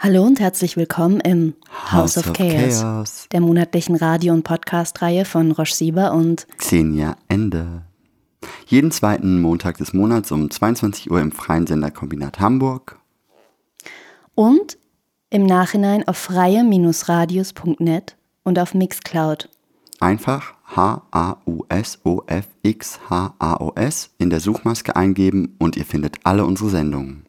Hallo und herzlich willkommen im House, House of, of Chaos, Chaos. der monatlichen Radio- und Podcast-Reihe von Roche Sieber und Xenia Ende. Jeden zweiten Montag des Monats um 22 Uhr im freien Senderkombinat Hamburg. und im Nachhinein auf freie-radios.net und auf Mixcloud. Einfach H-A-U-S-O-F-X-H-A-O-S in der Suchmaske eingeben und ihr findet alle unsere Sendungen.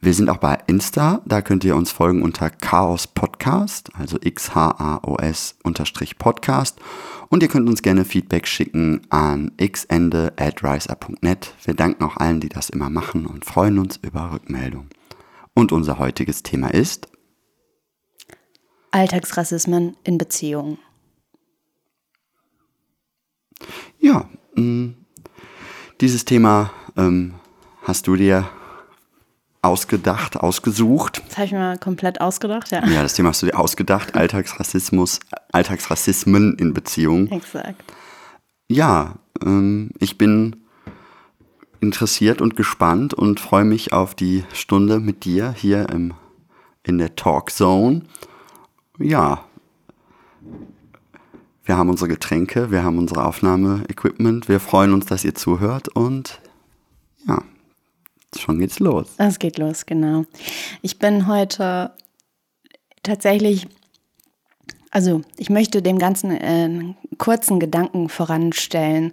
Wir sind auch bei Insta, da könnt ihr uns folgen unter Chaos Podcast, also X-H-A-O-S unterstrich Podcast. Und ihr könnt uns gerne Feedback schicken an xende at riser.net. Wir danken auch allen, die das immer machen und freuen uns über Rückmeldung. Und unser heutiges Thema ist Alltagsrassismen in Beziehungen. Ja, mh, dieses Thema ähm, hast du dir ausgedacht, ausgesucht. Das habe ich mir mal komplett ausgedacht, ja. Ja, das Thema hast du dir ausgedacht. Alltagsrassismus, Alltagsrassismen in Beziehungen. Exakt. Ja, ähm, ich bin interessiert und gespannt und freue mich auf die Stunde mit dir hier im, in der Talk Zone. Ja, wir haben unsere Getränke, wir haben unsere Aufnahmeequipment. Wir freuen uns, dass ihr zuhört und ja, schon geht's los. Es geht los, genau. Ich bin heute tatsächlich, also ich möchte dem Ganzen äh, einen kurzen Gedanken voranstellen,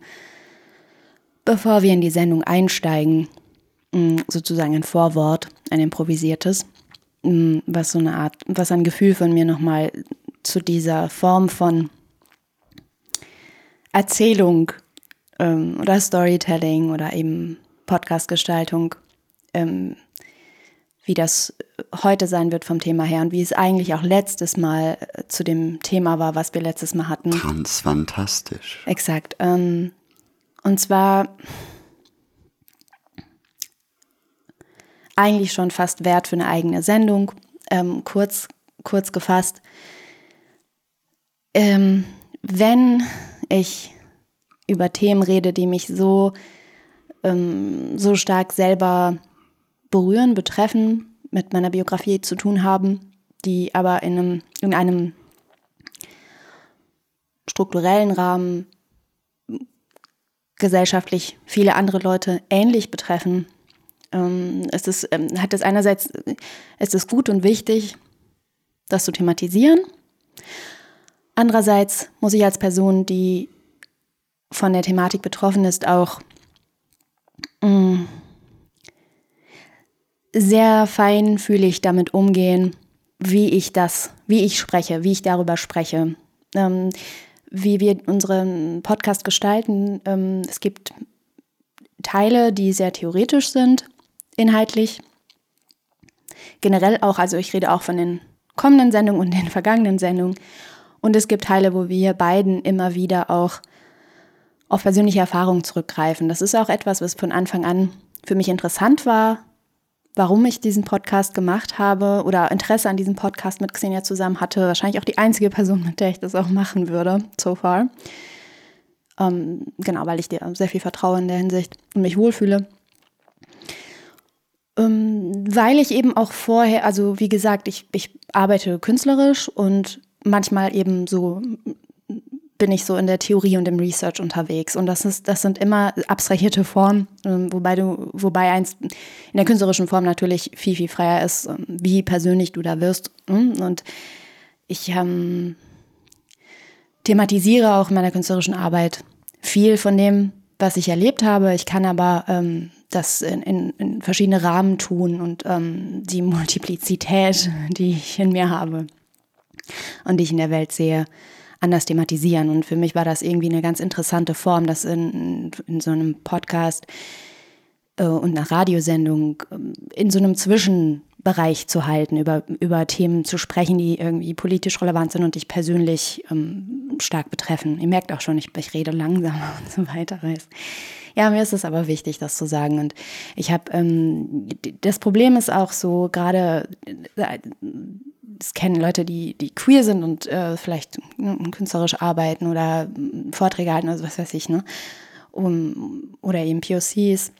bevor wir in die Sendung einsteigen. Mm, Sozusagen ein Vorwort, ein improvisiertes, mm, was so eine Art, was ein Gefühl von mir nochmal zu dieser Form von Erzählung ähm, oder Storytelling oder eben Podcastgestaltung ähm, wie das heute sein wird vom Thema her und wie es eigentlich auch letztes Mal äh, zu dem Thema war, was wir letztes Mal hatten. Ganz fantastisch. Exakt. Ähm, und zwar eigentlich schon fast wert für eine eigene Sendung. Ähm, kurz, kurz gefasst. Ähm, wenn ich über Themen rede, die mich so, ähm, so stark selber berühren, betreffen, mit meiner Biografie zu tun haben, die aber in einem, in einem strukturellen Rahmen gesellschaftlich viele andere Leute ähnlich betreffen. Ähm, es ist, ähm, hat es einerseits, es ist gut und wichtig, das zu thematisieren. Andererseits muss ich als Person, die von der Thematik betroffen ist, auch mh, sehr feinfühlig damit umgehen, wie ich das, wie ich spreche, wie ich darüber spreche, ähm, wie wir unseren Podcast gestalten. Ähm, es gibt Teile, die sehr theoretisch sind, inhaltlich. Generell auch, also ich rede auch von den kommenden Sendungen und den vergangenen Sendungen. Und es gibt Teile, wo wir beiden immer wieder auch auf persönliche Erfahrungen zurückgreifen. Das ist auch etwas, was von Anfang an für mich interessant war, warum ich diesen Podcast gemacht habe oder Interesse an diesem Podcast mit Xenia zusammen hatte. Wahrscheinlich auch die einzige Person, mit der ich das auch machen würde, so far. Ähm, genau, weil ich dir sehr viel vertraue in der Hinsicht und mich wohlfühle. Ähm, weil ich eben auch vorher, also wie gesagt, ich, ich arbeite künstlerisch und manchmal eben so bin ich so in der Theorie und im Research unterwegs. Und das ist, das sind immer abstrahierte Formen, ähm, wobei du, wobei eins in der künstlerischen Form natürlich viel, viel freier ist, ähm, wie persönlich du da wirst. hm? Und ich ähm, thematisiere auch in meiner künstlerischen Arbeit viel von dem, was ich erlebt habe. Ich kann aber ähm, das in, in, in verschiedene Rahmen tun und ähm, die Multiplizität, die ich in mir habe und die ich in der Welt sehe, anders thematisieren. Und für mich war das irgendwie eine ganz interessante Form, das in, in so einem Podcast äh, und einer Radiosendung ähm, in so einem Zwischenbereich zu halten, über, über Themen zu sprechen, die irgendwie politisch relevant sind und dich persönlich ähm, stark betreffen. Ihr merkt auch schon, ich, ich rede langsamer und so weiter. Ja, mir ist es aber wichtig, das zu sagen. Und ich habe, ähm, das Problem ist auch so, gerade äh, das kennen Leute, die, die queer sind und äh, vielleicht äh, künstlerisch arbeiten oder äh, Vorträge halten oder was weiß ich, ne? Um, oder eben POCs.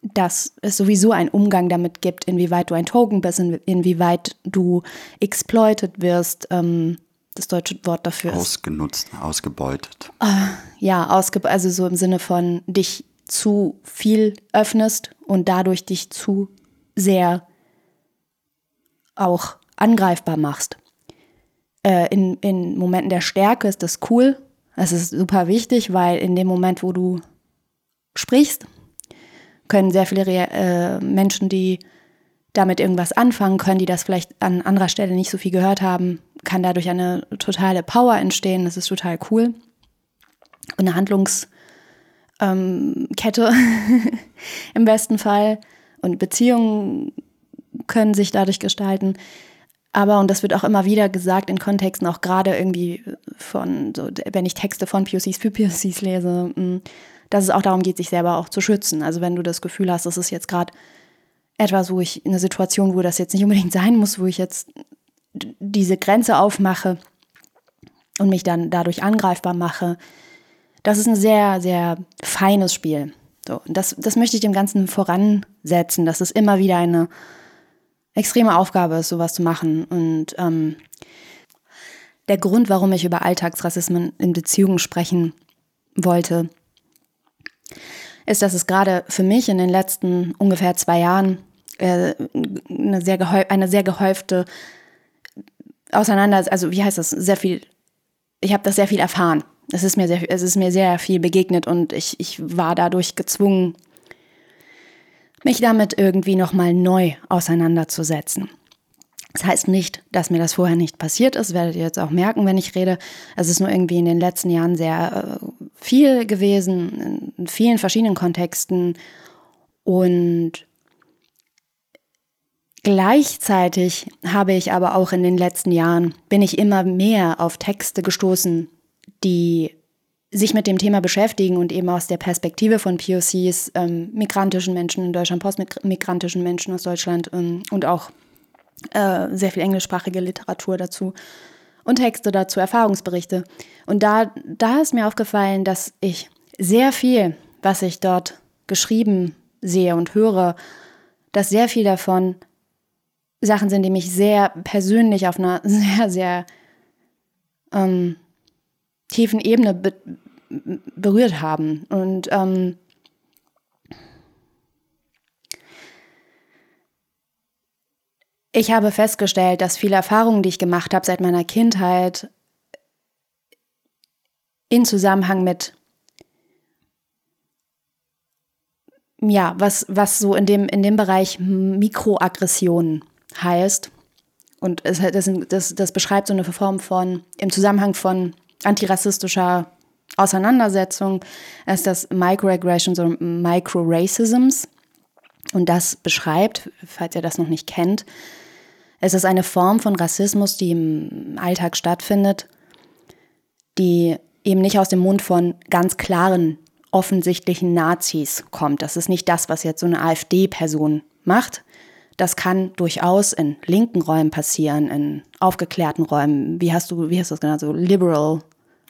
dass es sowieso einen Umgang damit gibt, inwieweit du ein Token bist, inwieweit du exploited wirst. Ähm, das deutsche Wort dafür ist. Ausgenutzt, ausgebeutet. Äh, ja, ausge also so im Sinne von dich zu viel öffnest und dadurch dich zu sehr auch angreifbar machst. Äh, in, in Momenten der Stärke ist das cool. Das ist super wichtig, weil in dem Moment, wo du sprichst, können sehr viele äh, Menschen, die damit irgendwas anfangen können, die das vielleicht an anderer Stelle nicht so viel gehört haben, kann dadurch eine totale Power entstehen. Das ist total cool. Und eine Handlungskette ähm, im besten Fall. Und Beziehungen können sich dadurch gestalten. Aber, und das wird auch immer wieder gesagt in Kontexten, auch gerade irgendwie von, so, wenn ich Texte von POCs für POCs lese, mm, dass es auch darum geht, sich selber auch zu schützen. Also wenn du das Gefühl hast, das ist jetzt gerade etwas, wo ich in einer Situation, wo das jetzt nicht unbedingt sein muss, wo ich jetzt diese Grenze aufmache und mich dann dadurch angreifbar mache, das ist ein sehr, sehr feines Spiel. So, das, das möchte ich dem Ganzen voransetzen, dass es immer wieder eine extreme Aufgabe ist, sowas zu machen. Und ähm, der Grund, warum ich über Alltagsrassismen in Beziehungen sprechen wollte, ist, dass es gerade für mich in den letzten ungefähr zwei Jahren äh, eine, sehr eine sehr gehäufte Auseinander, also wie heißt das, sehr viel, ich habe das sehr viel erfahren. Es ist mir sehr, es ist mir sehr viel begegnet und ich, ich war dadurch gezwungen, mich damit irgendwie nochmal neu auseinanderzusetzen. Das heißt nicht, dass mir das vorher nicht passiert ist, werdet ihr jetzt auch merken, wenn ich rede. Es ist nur irgendwie in den letzten Jahren sehr äh, viel gewesen, in vielen verschiedenen Kontexten. Und gleichzeitig habe ich aber auch in den letzten Jahren, bin ich immer mehr auf Texte gestoßen, die sich mit dem Thema beschäftigen und eben aus der Perspektive von POCs, ähm, migrantischen Menschen in Deutschland, postmigrantischen Menschen aus Deutschland ähm, und auch äh, sehr viel englischsprachige Literatur dazu und Texte dazu, Erfahrungsberichte. Und da, da ist mir aufgefallen, dass ich sehr viel, was ich dort geschrieben sehe und höre, dass sehr viel davon Sachen sind, die mich sehr persönlich auf einer sehr, sehr ähm, tiefen Ebene be berührt haben. Und ähm, ich habe festgestellt, dass viele Erfahrungen, die ich gemacht habe seit meiner Kindheit, in Zusammenhang mit ja, was, was so in dem, in dem Bereich Mikroaggressionen heißt. Und es, das, das, das beschreibt so eine Form von, im Zusammenhang von antirassistischer Auseinandersetzung ist das Microaggressions oder Microracisms. Und das beschreibt, falls ihr das noch nicht kennt, es ist eine Form von Rassismus, die im Alltag stattfindet, die eben nicht aus dem Mund von ganz klaren, offensichtlichen Nazis kommt. Das ist nicht das, was jetzt so eine AfD-Person macht. Das kann durchaus in linken Räumen passieren, in aufgeklärten Räumen. Wie hast du, wie hast du das genannt? So liberal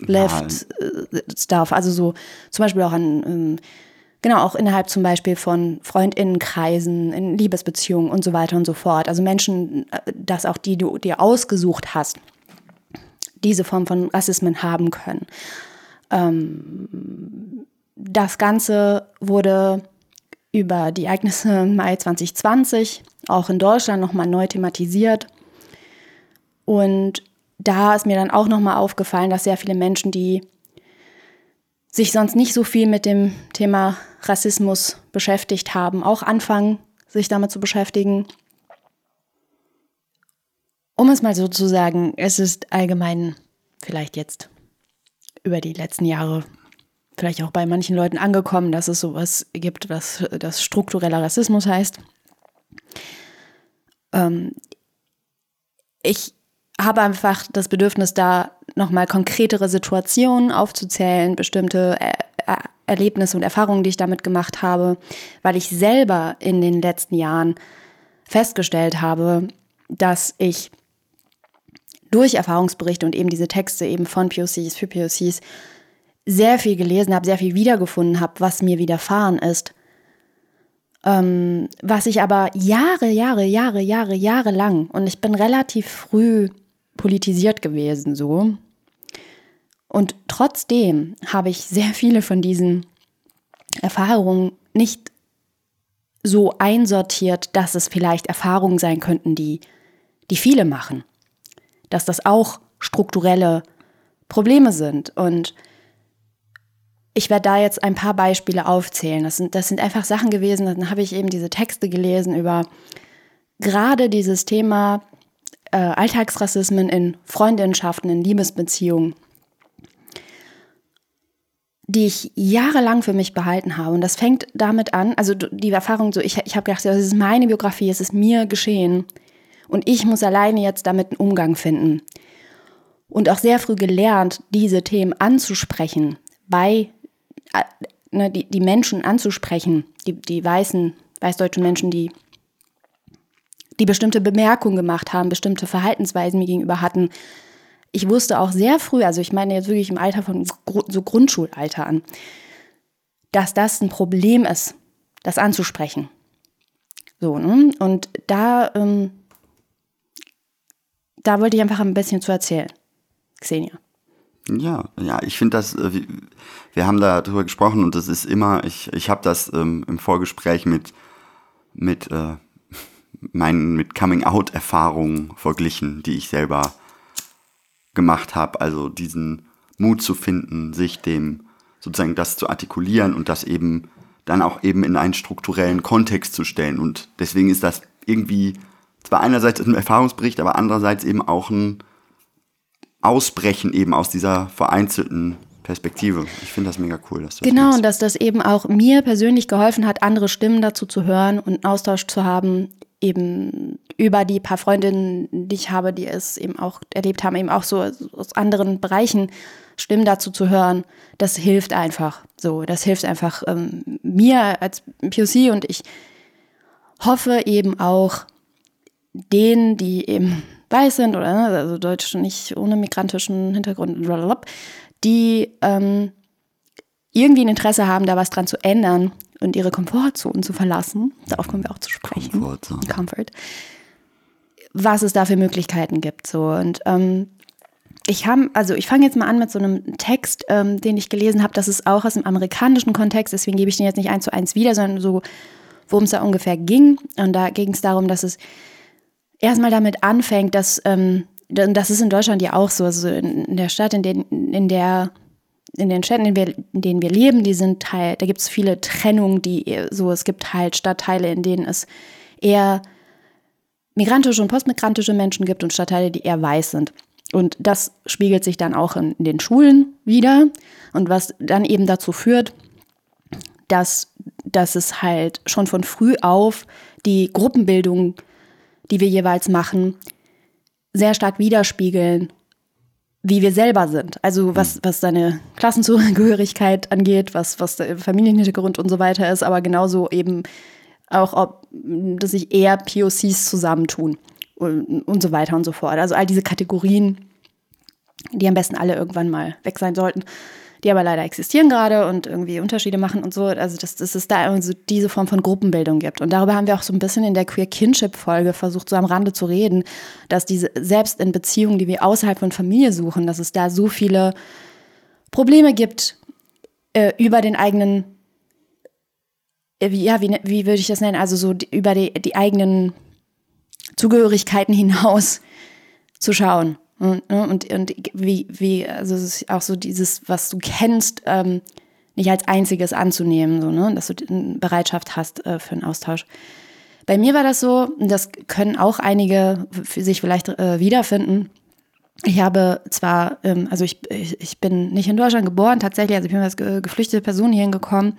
Left ja. Äh, Stuff. Also so zum Beispiel auch an, ähm, genau, auch innerhalb zum Beispiel von Freundinnenkreisen, in Liebesbeziehungen und so weiter und so fort. Also Menschen, äh, dass auch die du dir ausgesucht hast, diese Form von Rassismen haben können. Ähm, das Ganze wurde über die Ereignisse im Mai 2020 auch in Deutschland nochmal neu thematisiert. Und da ist mir dann auch nochmal aufgefallen, dass sehr viele Menschen, die sich sonst nicht so viel mit dem Thema Rassismus beschäftigt haben, auch anfangen, sich damit zu beschäftigen. Um es mal so zu sagen, es ist allgemein vielleicht jetzt über die letzten Jahre vielleicht auch bei manchen Leuten angekommen, dass es sowas gibt, was das struktureller Rassismus heißt. Ähm, ich habe einfach das Bedürfnis, da nochmal konkretere Situationen aufzuzählen, bestimmte er er Erlebnisse und Erfahrungen, die ich damit gemacht habe, weil ich selber in den letzten Jahren festgestellt habe, dass ich durch Erfahrungsberichte und eben diese Texte eben von POCs für POCs sehr viel gelesen habe, sehr viel wiedergefunden habe, was mir widerfahren ist. Ähm, was ich aber Jahre, Jahre, Jahre, Jahre, Jahre lang, und ich bin relativ früh politisiert gewesen, so. Und trotzdem habe ich sehr viele von diesen Erfahrungen nicht so einsortiert, dass es vielleicht Erfahrungen sein könnten, die, die viele machen. Dass das auch strukturelle Probleme sind. Und ich werde da jetzt ein paar Beispiele aufzählen. Das sind, das sind einfach Sachen gewesen, dann habe ich eben diese Texte gelesen über gerade dieses Thema äh, Alltagsrassismen in Freundschaften, in Liebesbeziehungen, die ich jahrelang für mich behalten habe. Und das fängt damit an, also die Erfahrung, so ich, ich habe gedacht, das ist meine Biografie, es ist mir geschehen. Und ich muss alleine jetzt damit einen Umgang finden. Und auch sehr früh gelernt, diese Themen anzusprechen bei äh, ne, die, die Menschen anzusprechen, die, die weißen, weißdeutschen Menschen, die, die bestimmte Bemerkungen gemacht haben, bestimmte Verhaltensweisen mir gegenüber hatten. Ich wusste auch sehr früh, also ich meine jetzt wirklich im Alter von so Grundschulalter an, dass das ein Problem ist, das anzusprechen. So, ne? Und da, ähm, da wollte ich einfach ein bisschen zu erzählen. Xenia. Ja, ja, ich finde das, äh, wir haben da drüber gesprochen und das ist immer, ich, ich habe das ähm, im Vorgespräch mit, mit äh, meinen mit Coming-out-Erfahrungen verglichen, die ich selber gemacht habe. Also diesen Mut zu finden, sich dem sozusagen das zu artikulieren und das eben dann auch eben in einen strukturellen Kontext zu stellen. Und deswegen ist das irgendwie zwar einerseits ein Erfahrungsbericht, aber andererseits eben auch ein Ausbrechen eben aus dieser vereinzelten Perspektive. Ich finde das mega cool. Dass du genau, das und dass das eben auch mir persönlich geholfen hat, andere Stimmen dazu zu hören und einen Austausch zu haben, eben über die paar Freundinnen, die ich habe, die es eben auch erlebt haben, eben auch so aus anderen Bereichen Stimmen dazu zu hören. Das hilft einfach. So, das hilft einfach ähm, mir als POC und ich hoffe eben auch denen, die eben weiß sind oder ne, also Deutsch nicht ohne migrantischen Hintergrund, die ähm, irgendwie ein Interesse haben, da was dran zu ändern und ihre Komfortzone zu verlassen. Darauf kommen wir auch zu sprechen. Comfort. Comfort. Was es da für Möglichkeiten gibt. So. Und ähm, ich habe, also ich fange jetzt mal an mit so einem Text, ähm, den ich gelesen habe. Das ist auch aus dem amerikanischen Kontext, deswegen gebe ich den jetzt nicht eins zu eins wieder, sondern so, worum es da ungefähr ging. Und da ging es darum, dass es erstmal damit anfängt, dass, ähm, das ist in Deutschland ja auch so, also in, in der Stadt, in, den, in der in den Städten, in, wir, in denen wir leben, die sind halt, da gibt es viele Trennungen, die so, es gibt halt Stadtteile, in denen es eher migrantische und postmigrantische Menschen gibt und Stadtteile, die eher weiß sind. Und das spiegelt sich dann auch in, in den Schulen wieder und was dann eben dazu führt, dass, dass es halt schon von früh auf die Gruppenbildung die wir jeweils machen, sehr stark widerspiegeln, wie wir selber sind. Also was, was deine Klassenzugehörigkeit angeht, was, was der Familienhintergrund und so weiter ist, aber genauso eben auch, ob, dass sich eher POCs zusammentun und, und so weiter und so fort. Also all diese Kategorien, die am besten alle irgendwann mal weg sein sollten die aber leider existieren gerade und irgendwie Unterschiede machen und so. Also, dass, dass es da so diese Form von Gruppenbildung gibt. Und darüber haben wir auch so ein bisschen in der Queer Kinship-Folge versucht, so am Rande zu reden, dass diese, selbst in Beziehungen, die wir außerhalb von Familie suchen, dass es da so viele Probleme gibt äh, über den eigenen, äh, wie, ja, wie, wie würde ich das nennen? Also so die, über die, die eigenen Zugehörigkeiten hinaus zu schauen. Und, ne, und, und wie, wie, also es ist auch so dieses, was du kennst, ähm, nicht als einziges anzunehmen, so, ne? dass du eine Bereitschaft hast äh, für einen Austausch. Bei mir war das so, das können auch einige für sich vielleicht äh, wiederfinden. Ich habe zwar, ähm, also ich, ich, ich, bin nicht in Deutschland geboren, tatsächlich, also ich bin als geflüchtete Person hier hingekommen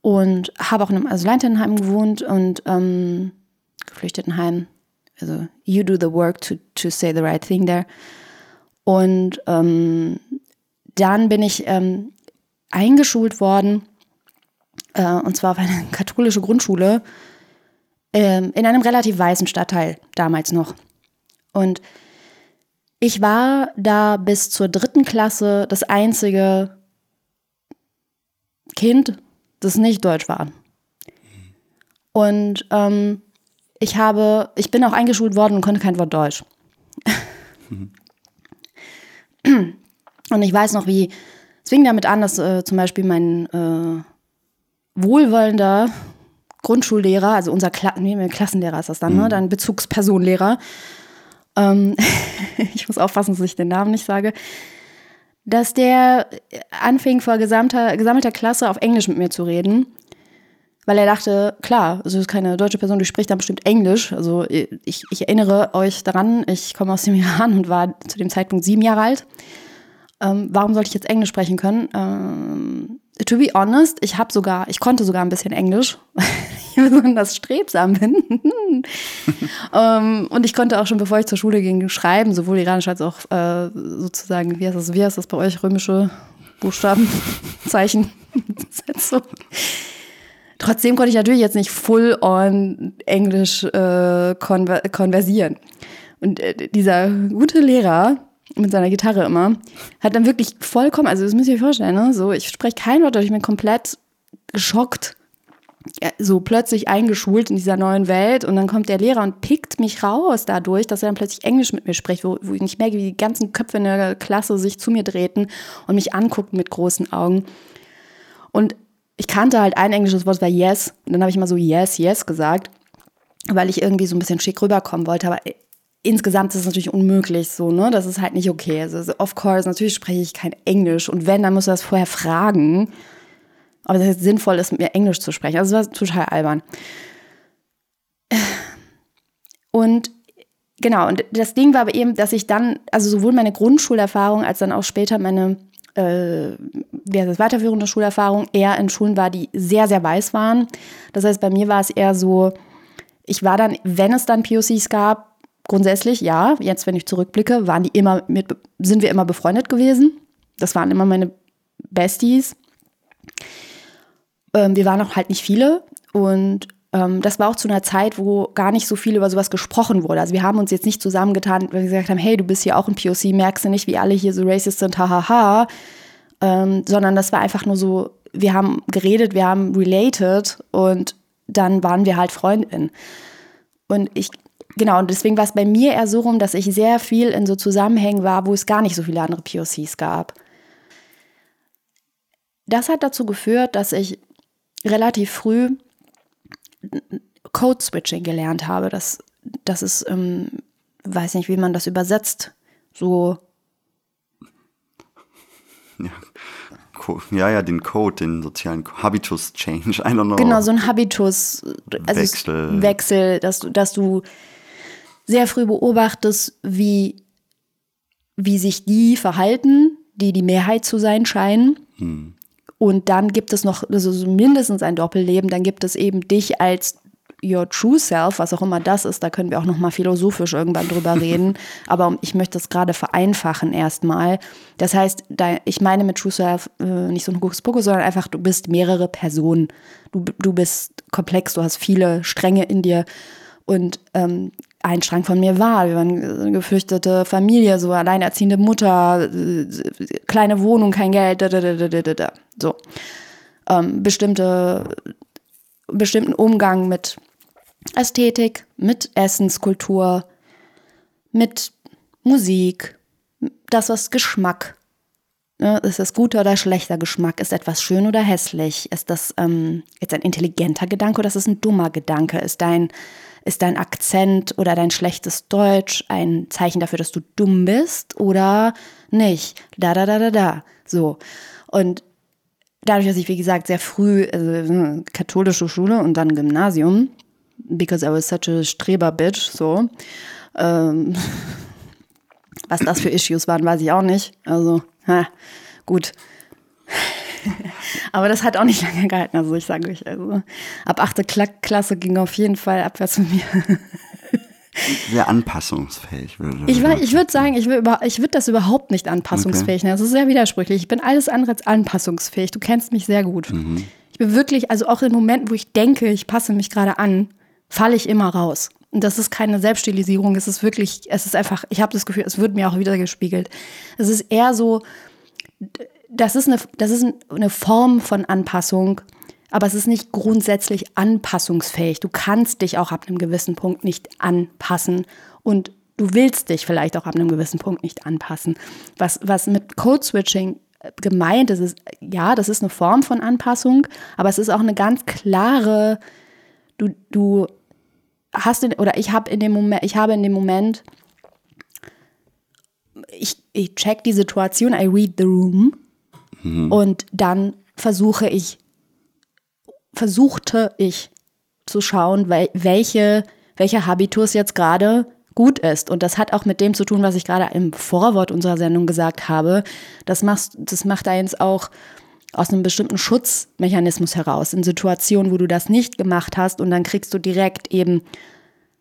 und habe auch in einem Asylantenheim gewohnt und ähm, Geflüchtetenheim, also you do the work to, to say the right thing there. Und ähm, dann bin ich ähm, eingeschult worden, äh, und zwar auf eine katholische Grundschule, äh, in einem relativ weißen Stadtteil damals noch. Und ich war da bis zur dritten Klasse das einzige Kind, das nicht deutsch war. Und ähm, ich habe, ich bin auch eingeschult worden und konnte kein Wort Deutsch. Mhm. Und ich weiß noch, wie, es fing damit an, dass äh, zum Beispiel mein äh, wohlwollender Grundschullehrer, also unser Kla nee, Klassenlehrer ist das dann, ne? mhm. ne? dann Bezugspersonenlehrer, ähm, ich muss aufpassen, dass ich den Namen nicht sage, dass der anfing vor gesamter, gesammelter Klasse auf Englisch mit mir zu reden weil er dachte, klar, also ist keine deutsche Person, die spricht dann bestimmt Englisch. Also ich, ich erinnere euch daran, ich komme aus dem Iran und war zu dem Zeitpunkt sieben Jahre alt. Ähm, warum sollte ich jetzt Englisch sprechen können? Ähm, to be honest, ich habe sogar, ich konnte sogar ein bisschen Englisch, weil ich besonders strebsam bin. ähm, und ich konnte auch schon, bevor ich zur Schule ging, schreiben, sowohl Iranisch als auch äh, sozusagen, wie heißt das, wie heißt das bei euch, römische Buchstaben, Zeichen, Sätze. Trotzdem konnte ich natürlich jetzt nicht full on Englisch äh, konver konversieren. Und äh, dieser gute Lehrer mit seiner Gitarre immer hat dann wirklich vollkommen, also das müsst ihr euch vorstellen, ne? so ich spreche kein Wort, ich bin komplett geschockt, so plötzlich eingeschult in dieser neuen Welt und dann kommt der Lehrer und pickt mich raus dadurch, dass er dann plötzlich Englisch mit mir spricht, wo, wo ich nicht merke, wie die ganzen Köpfe in der Klasse sich zu mir drehten und mich anguckten mit großen Augen. Und ich kannte halt ein englisches Wort, das war yes. Und dann habe ich immer so yes, yes gesagt, weil ich irgendwie so ein bisschen schick rüberkommen wollte. Aber insgesamt ist es natürlich unmöglich so, ne? Das ist halt nicht okay. Also, of course, natürlich spreche ich kein Englisch. Und wenn, dann musst du das vorher fragen, ob es sinnvoll ist, mit mir Englisch zu sprechen. Also, das war total albern. Und genau, und das Ding war aber eben, dass ich dann, also sowohl meine Grundschulerfahrung als dann auch später meine äh, das weiterführende Schulerfahrung eher in Schulen war, die sehr, sehr weiß waren. Das heißt, bei mir war es eher so, ich war dann, wenn es dann POCs gab, grundsätzlich ja, jetzt wenn ich zurückblicke, waren die immer mit, sind wir immer befreundet gewesen. Das waren immer meine Besties. Ähm, wir waren auch halt nicht viele und das war auch zu einer Zeit, wo gar nicht so viel über sowas gesprochen wurde. Also wir haben uns jetzt nicht zusammengetan, weil wir gesagt haben, hey, du bist hier auch ein POC, merkst du nicht, wie alle hier so racist sind, hahaha. Ähm, sondern das war einfach nur so, wir haben geredet, wir haben related und dann waren wir halt Freundinnen. Und ich, genau, und deswegen war es bei mir eher so rum, dass ich sehr viel in so Zusammenhängen war, wo es gar nicht so viele andere POCs gab. Das hat dazu geführt, dass ich relativ früh Code Switching gelernt habe. Das, das ist, ähm, weiß nicht, wie man das übersetzt. So. Ja. Ja, ja, den Code, den sozialen Habitus Change, I don't know. Genau, so ein Habitus also Wechsel. Wechsel, dass du, dass du sehr früh beobachtest, wie, wie sich die verhalten, die die Mehrheit zu sein scheinen. Hm. Und dann gibt es noch also mindestens ein Doppelleben. Dann gibt es eben dich als your true self, was auch immer das ist. Da können wir auch noch mal philosophisch irgendwann drüber reden. Aber ich möchte das gerade vereinfachen erstmal. Das heißt, ich meine mit true self äh, nicht so ein Hokuspokus, sondern einfach, du bist mehrere Personen. Du, du bist komplex, du hast viele Stränge in dir. Und ähm, ein Strang von mir war. Wir waren eine gefürchtete Familie, so alleinerziehende Mutter, kleine Wohnung, kein Geld, da, da, da, da, da, so. Ähm, bestimmte, bestimmten Umgang mit Ästhetik, mit Essenskultur, mit Musik, das was Geschmack. Ne? Ist das guter oder schlechter Geschmack? Ist etwas schön oder hässlich? Ist das ähm, jetzt ein intelligenter Gedanke oder ist es ein dummer Gedanke? Ist dein ist dein Akzent oder dein schlechtes Deutsch ein Zeichen dafür, dass du dumm bist oder nicht? Da, da, da, da, da. So. Und dadurch, dass ich, wie gesagt, sehr früh, also katholische Schule und dann Gymnasium, because I was such a Streber-Bitch, so. Ähm, was das für Issues waren, weiß ich auch nicht. Also, ha, gut. Aber das hat auch nicht lange gehalten, also ich sage euch, also ab 8. Klasse ging auf jeden Fall abwärts mit mir. Sehr anpassungsfähig. Würde ich ich würde sagen, ich würde würd das überhaupt nicht anpassungsfähig nennen. Okay. Das ist sehr widersprüchlich. Ich bin alles andere als anpassungsfähig. Du kennst mich sehr gut. Mhm. Ich bin wirklich, also auch in Momenten, wo ich denke, ich passe mich gerade an, falle ich immer raus. Und das ist keine Selbststilisierung, es ist wirklich, es ist einfach, ich habe das Gefühl, es wird mir auch wieder gespiegelt. Es ist eher so, das ist eine, das ist eine Form von Anpassung, aber es ist nicht grundsätzlich anpassungsfähig. Du kannst dich auch ab einem gewissen Punkt nicht anpassen und du willst dich vielleicht auch ab einem gewissen Punkt nicht anpassen. Was, was mit Code-Switching gemeint ist, ist, ja, das ist eine Form von Anpassung, aber es ist auch eine ganz klare, du, du hast in, oder ich habe in dem Moment, ich habe in dem Moment, ich, ich check die Situation, I read the room mhm. und dann versuche ich, versuchte ich zu schauen, welche, welcher Habitus jetzt gerade gut ist. Und das hat auch mit dem zu tun, was ich gerade im Vorwort unserer Sendung gesagt habe. Das, machst, das macht eins auch aus einem bestimmten Schutzmechanismus heraus, in Situationen, wo du das nicht gemacht hast und dann kriegst du direkt eben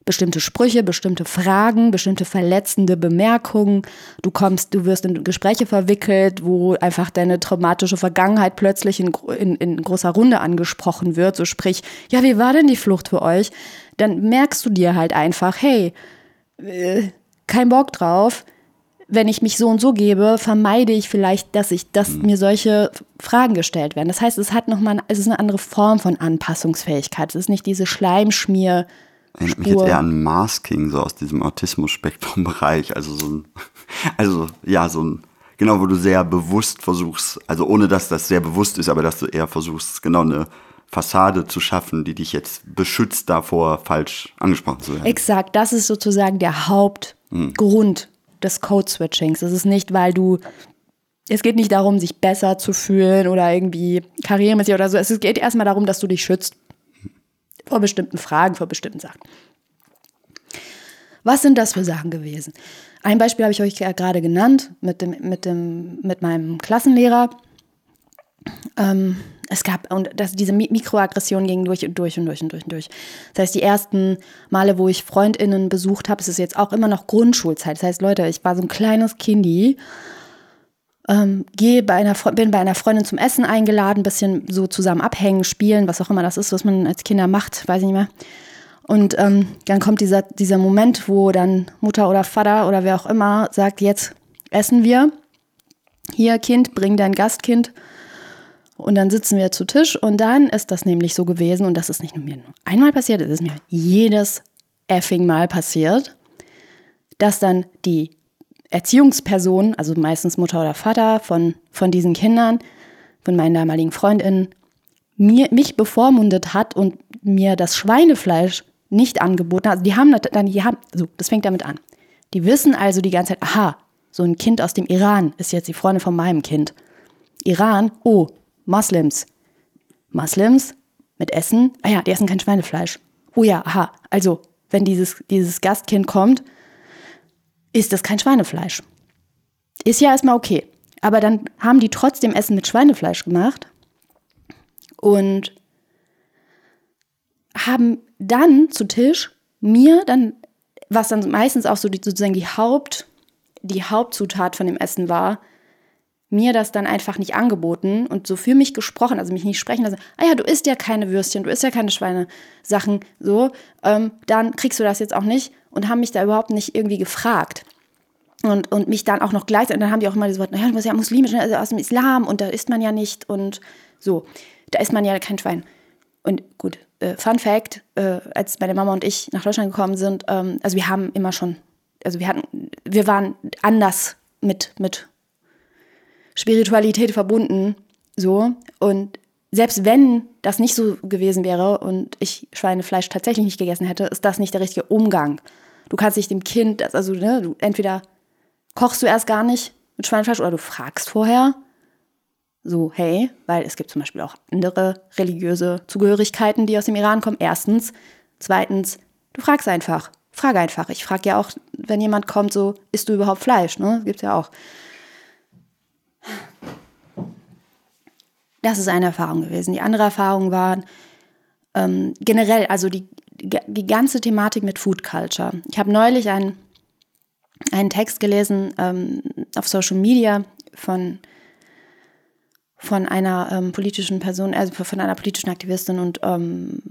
bestimmte Sprüche, bestimmte Fragen, bestimmte verletzende Bemerkungen. Du kommst, du wirst in Gespräche verwickelt, wo einfach deine traumatische Vergangenheit plötzlich in, in, in großer Runde angesprochen wird. So sprich, ja, wie war denn die Flucht für euch? Dann merkst du dir halt einfach, hey, äh, kein Bock drauf. Wenn ich mich so und so gebe, vermeide ich vielleicht, dass ich, dass mhm. mir solche Fragen gestellt werden. Das heißt, es hat noch mal, es ist eine andere Form von Anpassungsfähigkeit. Es ist nicht diese Schleimschmier. Erinnert mich jetzt eher an Masking, so aus diesem Autismus-Spektrum-Bereich. Also so ein, also ja, so ein, genau, wo du sehr bewusst versuchst, also ohne dass das sehr bewusst ist, aber dass du eher versuchst, genau eine Fassade zu schaffen, die dich jetzt beschützt davor, falsch angesprochen zu werden. Exakt, das ist sozusagen der Hauptgrund hm. des Code-Switchings. Es ist nicht, weil du, es geht nicht darum, sich besser zu fühlen oder irgendwie karrieremäßig oder so. Es geht erstmal darum, dass du dich schützt vor bestimmten Fragen, vor bestimmten Sachen. Was sind das für Sachen gewesen? Ein Beispiel habe ich euch gerade genannt mit, dem, mit, dem, mit meinem Klassenlehrer. Ähm, es gab, und das, diese Mikroaggression ging durch und durch und durch und durch und durch. Das heißt, die ersten Male, wo ich FreundInnen besucht habe, es ist jetzt auch immer noch Grundschulzeit. Das heißt, Leute, ich war so ein kleines Kindi, ähm, gehe bei einer, bin bei einer Freundin zum Essen eingeladen, bisschen so zusammen abhängen, spielen, was auch immer das ist, was man als Kinder macht, weiß ich nicht mehr. Und ähm, dann kommt dieser, dieser Moment, wo dann Mutter oder Vater oder wer auch immer sagt, jetzt essen wir. Hier, Kind, bring dein Gastkind und dann sitzen wir zu Tisch und dann ist das nämlich so gewesen, und das ist nicht nur mir einmal passiert, es ist mir jedes effing Mal passiert, dass dann die Erziehungsperson, also meistens Mutter oder Vater von, von diesen Kindern, von meinen damaligen Freundinnen, mir, mich bevormundet hat und mir das Schweinefleisch nicht angeboten hat. Also die haben dann, die haben, so, das fängt damit an. Die wissen also die ganze Zeit, aha, so ein Kind aus dem Iran ist jetzt die Freundin von meinem Kind. Iran, oh, Moslems. Moslems mit Essen, ah ja, die essen kein Schweinefleisch. Oh ja, aha, also wenn dieses, dieses Gastkind kommt, ist das kein Schweinefleisch. Ist ja erstmal okay. Aber dann haben die trotzdem Essen mit Schweinefleisch gemacht und haben dann zu Tisch mir dann, was dann meistens auch so die, sozusagen die Haupt, die Hauptzutat von dem Essen war, mir das dann einfach nicht angeboten und so für mich gesprochen, also mich nicht sprechen lassen, ah ja, du isst ja keine Würstchen, du isst ja keine Schweinesachen, so, ähm, dann kriegst du das jetzt auch nicht und haben mich da überhaupt nicht irgendwie gefragt. Und, und mich dann auch noch gleich, und dann haben die auch immer das Wort, naja, du bist ja muslimisch, ne, also aus dem Islam und da isst man ja nicht und so, da isst man ja kein Schwein. Und gut, äh, Fun Fact, äh, als meine Mama und ich nach Deutschland gekommen sind, ähm, also wir haben immer schon, also wir hatten, wir waren anders mit, mit Spiritualität verbunden. So. Und selbst wenn das nicht so gewesen wäre und ich Schweinefleisch tatsächlich nicht gegessen hätte, ist das nicht der richtige Umgang. Du kannst nicht dem Kind, also ne, du, entweder kochst du erst gar nicht mit Schweinefleisch oder du fragst vorher. So, hey, weil es gibt zum Beispiel auch andere religiöse Zugehörigkeiten, die aus dem Iran kommen. Erstens. Zweitens, du fragst einfach. Frage einfach. Ich frage ja auch, wenn jemand kommt, so, isst du überhaupt Fleisch? Ne? Gibt's ja auch. Das ist eine Erfahrung gewesen. Die andere Erfahrung war ähm, generell, also die, die ganze Thematik mit Food Culture. Ich habe neulich einen, einen Text gelesen ähm, auf Social Media von, von einer ähm, politischen Person, also von einer politischen Aktivistin und ähm,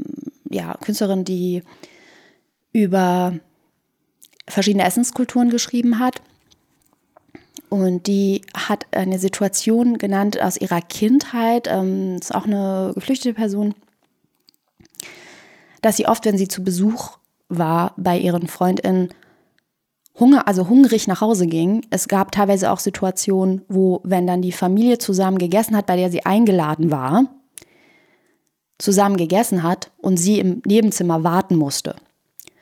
ja, Künstlerin, die über verschiedene Essenskulturen geschrieben hat. Und die hat eine Situation genannt aus ihrer Kindheit, ähm, ist auch eine geflüchtete Person, dass sie oft, wenn sie zu Besuch war bei ihren Freundinnen, Hunger, also hungrig nach Hause ging. Es gab teilweise auch Situationen, wo, wenn dann die Familie zusammen gegessen hat, bei der sie eingeladen war, zusammen gegessen hat und sie im Nebenzimmer warten musste.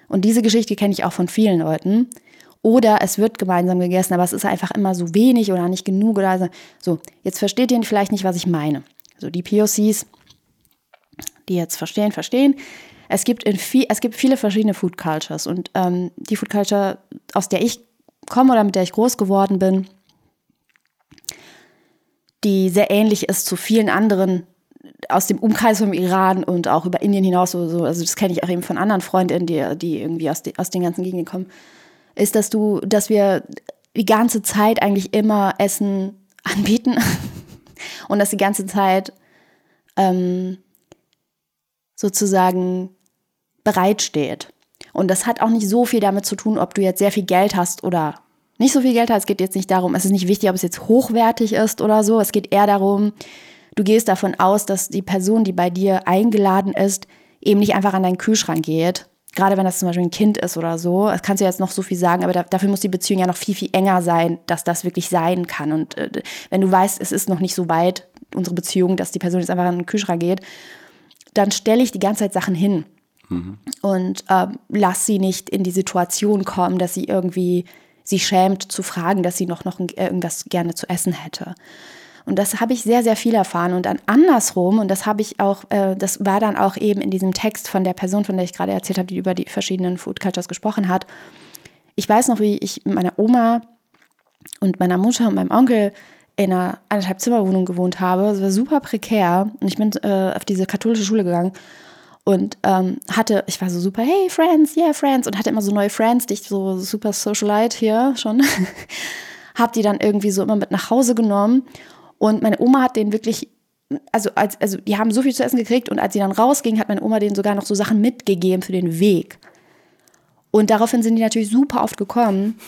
Und diese Geschichte kenne ich auch von vielen Leuten. Oder es wird gemeinsam gegessen, aber es ist einfach immer so wenig oder nicht genug oder so. So, jetzt versteht ihr vielleicht nicht, was ich meine. So, die POCs, die jetzt verstehen, verstehen. Es gibt, in viel, es gibt viele verschiedene Food Cultures und ähm, die Food Culture, aus der ich komme oder mit der ich groß geworden bin, die sehr ähnlich ist zu vielen anderen aus dem Umkreis vom Iran und auch über Indien hinaus, so, so. Also das kenne ich auch eben von anderen Freundinnen, die, die irgendwie aus, die, aus den ganzen Gegenden kommen, ist, dass du, dass wir die ganze Zeit eigentlich immer Essen anbieten und dass die ganze Zeit ähm, sozusagen bereitsteht. Und das hat auch nicht so viel damit zu tun, ob du jetzt sehr viel Geld hast oder nicht so viel Geld hast. Es geht jetzt nicht darum, es ist nicht wichtig, ob es jetzt hochwertig ist oder so. Es geht eher darum, du gehst davon aus, dass die Person, die bei dir eingeladen ist, eben nicht einfach an deinen Kühlschrank geht gerade wenn das zum Beispiel ein Kind ist oder so, das kannst du jetzt noch so viel sagen, aber da, dafür muss die Beziehung ja noch viel, viel enger sein, dass das wirklich sein kann. Und äh, wenn du weißt, es ist noch nicht so weit, unsere Beziehung, dass die Person jetzt einfach an den Kühlschrank geht, dann stelle ich die ganze Zeit Sachen hin. Und äh, lass sie nicht in die Situation kommen, dass sie irgendwie sich schämt zu fragen, dass sie noch, noch irgendwas gerne zu essen hätte. Und das habe ich sehr, sehr viel erfahren. Und dann andersrum, und das habe ich auch, äh, das war dann auch eben in diesem Text von der Person, von der ich gerade erzählt habe, die über die verschiedenen Food Cultures gesprochen hat. Ich weiß noch, wie ich mit meiner Oma und meiner Mutter und meinem Onkel in einer anderthalb Zimmerwohnung gewohnt habe. Es war super prekär. Und ich bin äh, auf diese katholische Schule gegangen und ähm, hatte, ich war so super, hey Friends, yeah Friends und hatte immer so neue Friends, die ich so super Socialite hier schon, hab die dann irgendwie so immer mit nach Hause genommen und meine Oma hat den wirklich, also, als, also die haben so viel zu essen gekriegt und als sie dann rausging, hat meine Oma denen sogar noch so Sachen mitgegeben für den Weg. Und daraufhin sind die natürlich super oft gekommen.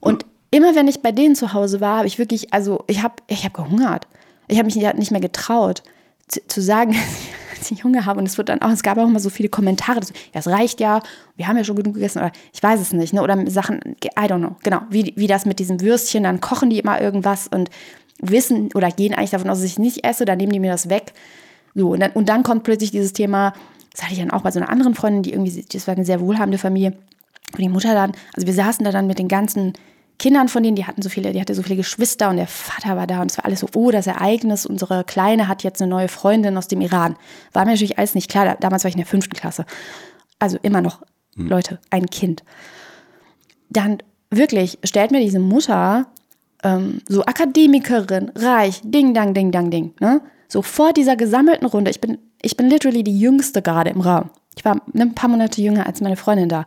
Und immer wenn ich bei denen zu Hause war, habe ich wirklich, also ich habe ich hab gehungert. Ich habe mich nicht mehr getraut zu, zu sagen, dass ich Hunger habe. Und es wird dann auch, es gab auch immer so viele Kommentare, dass, ja, es reicht ja, wir haben ja schon genug gegessen, oder ich weiß es nicht, ne? Oder Sachen, I don't know, genau, wie, wie das mit diesem Würstchen, dann kochen die immer irgendwas und wissen oder gehen eigentlich davon aus, dass ich nicht esse, dann nehmen die mir das weg. So, und dann, und dann kommt plötzlich dieses Thema, das hatte ich dann auch bei so einer anderen Freundin, die irgendwie, das war eine sehr wohlhabende Familie, und die Mutter dann, also wir saßen da dann mit den ganzen Kindern von denen, die hatten so viele, die hatte so viele Geschwister und der Vater war da und es war alles so, oh, das Ereignis, unsere Kleine hat jetzt eine neue Freundin aus dem Iran. War mir natürlich alles nicht klar, damals war ich in der fünften Klasse. Also immer noch, hm. Leute, ein Kind. Dann wirklich stellt mir diese Mutter ähm, so Akademikerin, reich, ding, dang, ding, dang, ding, ne? So vor dieser gesammelten Runde, ich bin, ich bin literally die Jüngste gerade im Raum. Ich war ein paar Monate jünger als meine Freundin da.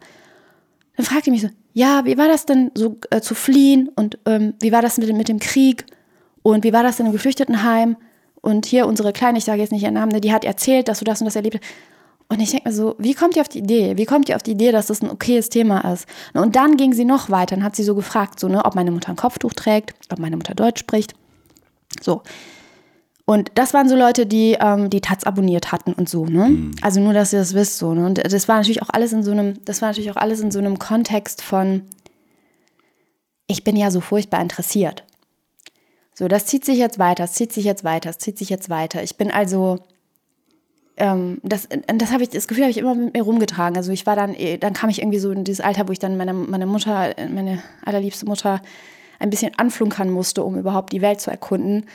Dann fragte ich mich so, ja, wie war das denn so äh, zu fliehen und ähm, wie war das mit, mit dem Krieg und wie war das denn im Geflüchtetenheim? Und hier unsere Kleine, ich sage jetzt nicht ihren Namen, die hat erzählt, dass du das und das erlebt hast. Und ich denke mir so, wie kommt ihr auf die Idee? Wie kommt ihr auf die Idee, dass das ein okayes Thema ist? Und dann ging sie noch weiter und hat sie so gefragt, so, ne, ob meine Mutter ein Kopftuch trägt, ob meine Mutter Deutsch spricht. So. Und das waren so Leute, die ähm, die Taz abonniert hatten und so, ne? Mhm. Also nur, dass ihr das wisst, so, ne? Und das war natürlich auch alles in so einem, das war natürlich auch alles in so einem Kontext von, ich bin ja so furchtbar interessiert. So, das zieht sich jetzt weiter, das zieht sich jetzt weiter, das zieht sich jetzt weiter. Ich bin also ähm, das, das habe ich, das Gefühl habe ich immer mit mir rumgetragen. Also ich war dann, eh, dann kam ich irgendwie so in dieses Alter, wo ich dann meine, meine Mutter, meine allerliebste Mutter, ein bisschen anflunkern musste, um überhaupt die Welt zu erkunden.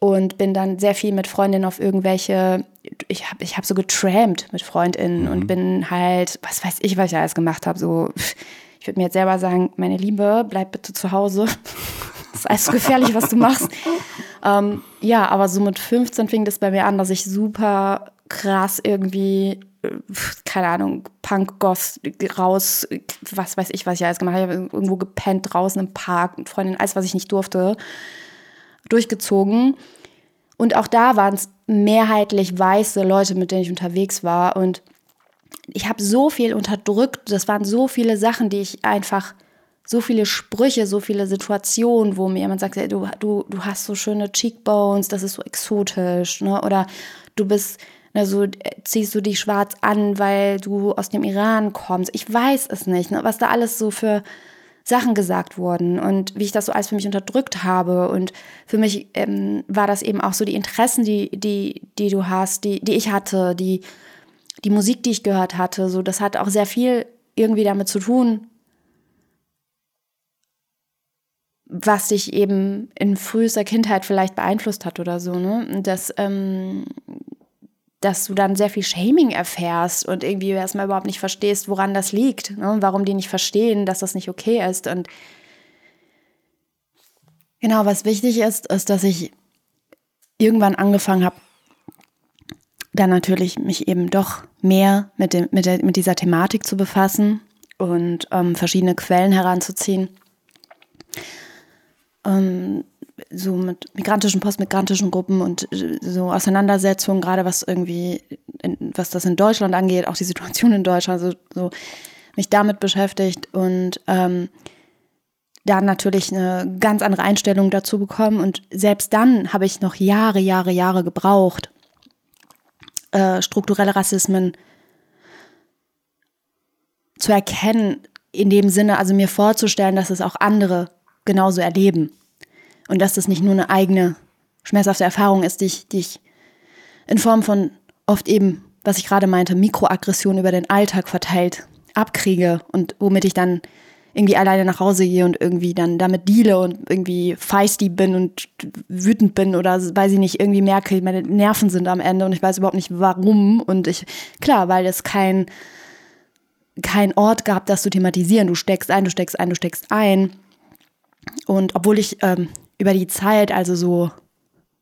Und bin dann sehr viel mit Freundinnen auf irgendwelche, ich habe ich hab so getrampt mit Freundinnen mhm. und bin halt, was weiß ich, was ich alles gemacht habe. So, ich würde mir jetzt selber sagen, meine Liebe, bleib bitte zu Hause. Das ist alles gefährlich, was du machst. Ähm, ja, aber so mit 15 fing das bei mir an, dass ich super krass irgendwie, äh, keine Ahnung, Punk, Goth raus, was weiß ich, was ich alles gemacht habe. Ich habe irgendwo gepennt draußen im Park mit Freundinnen, alles, was ich nicht durfte, durchgezogen. Und auch da waren es mehrheitlich weiße Leute, mit denen ich unterwegs war. Und ich habe so viel unterdrückt. Das waren so viele Sachen, die ich einfach so viele Sprüche, so viele Situationen, wo mir jemand sagt, du, du, du hast so schöne Cheekbones, das ist so exotisch, ne? Oder du bist, also ziehst du dich schwarz an, weil du aus dem Iran kommst. Ich weiß es nicht, ne? was da alles so für Sachen gesagt wurden und wie ich das so alles für mich unterdrückt habe. Und für mich ähm, war das eben auch so die Interessen, die, die, die du hast, die, die ich hatte, die, die Musik, die ich gehört hatte. So, das hat auch sehr viel irgendwie damit zu tun, was dich eben in frühester Kindheit vielleicht beeinflusst hat oder so, ne? Das, ähm, dass du dann sehr viel Shaming erfährst und irgendwie erstmal überhaupt nicht verstehst, woran das liegt, ne? warum die nicht verstehen, dass das nicht okay ist. Und genau, was wichtig ist, ist, dass ich irgendwann angefangen habe, dann natürlich mich eben doch mehr mit, dem, mit, der, mit dieser Thematik zu befassen und ähm, verschiedene Quellen heranzuziehen. Ähm, so mit migrantischen, postmigrantischen Gruppen und äh, so Auseinandersetzungen, gerade was irgendwie, was das in Deutschland angeht, auch die Situation in Deutschland, so, so mich damit beschäftigt und ähm, dann natürlich eine ganz andere Einstellung dazu bekommen. Und selbst dann habe ich noch Jahre, Jahre, Jahre gebraucht, äh, strukturelle Rassismen zu erkennen, in dem Sinne, also mir vorzustellen, dass es auch andere genauso erleben. Und dass das nicht nur eine eigene schmerzhafte Erfahrung ist, die ich, die ich in Form von oft eben, was ich gerade meinte, Mikroaggression über den Alltag verteilt abkriege und womit ich dann irgendwie alleine nach Hause gehe und irgendwie dann damit deale und irgendwie feisty bin und wütend bin oder weiß ich nicht, irgendwie merke, meine Nerven sind am Ende und ich weiß überhaupt nicht warum. Und ich, klar, weil es kein, kein Ort gab, das zu thematisieren. Du steckst ein, du steckst ein, du steckst ein. Und obwohl ich ähm, über die Zeit, also so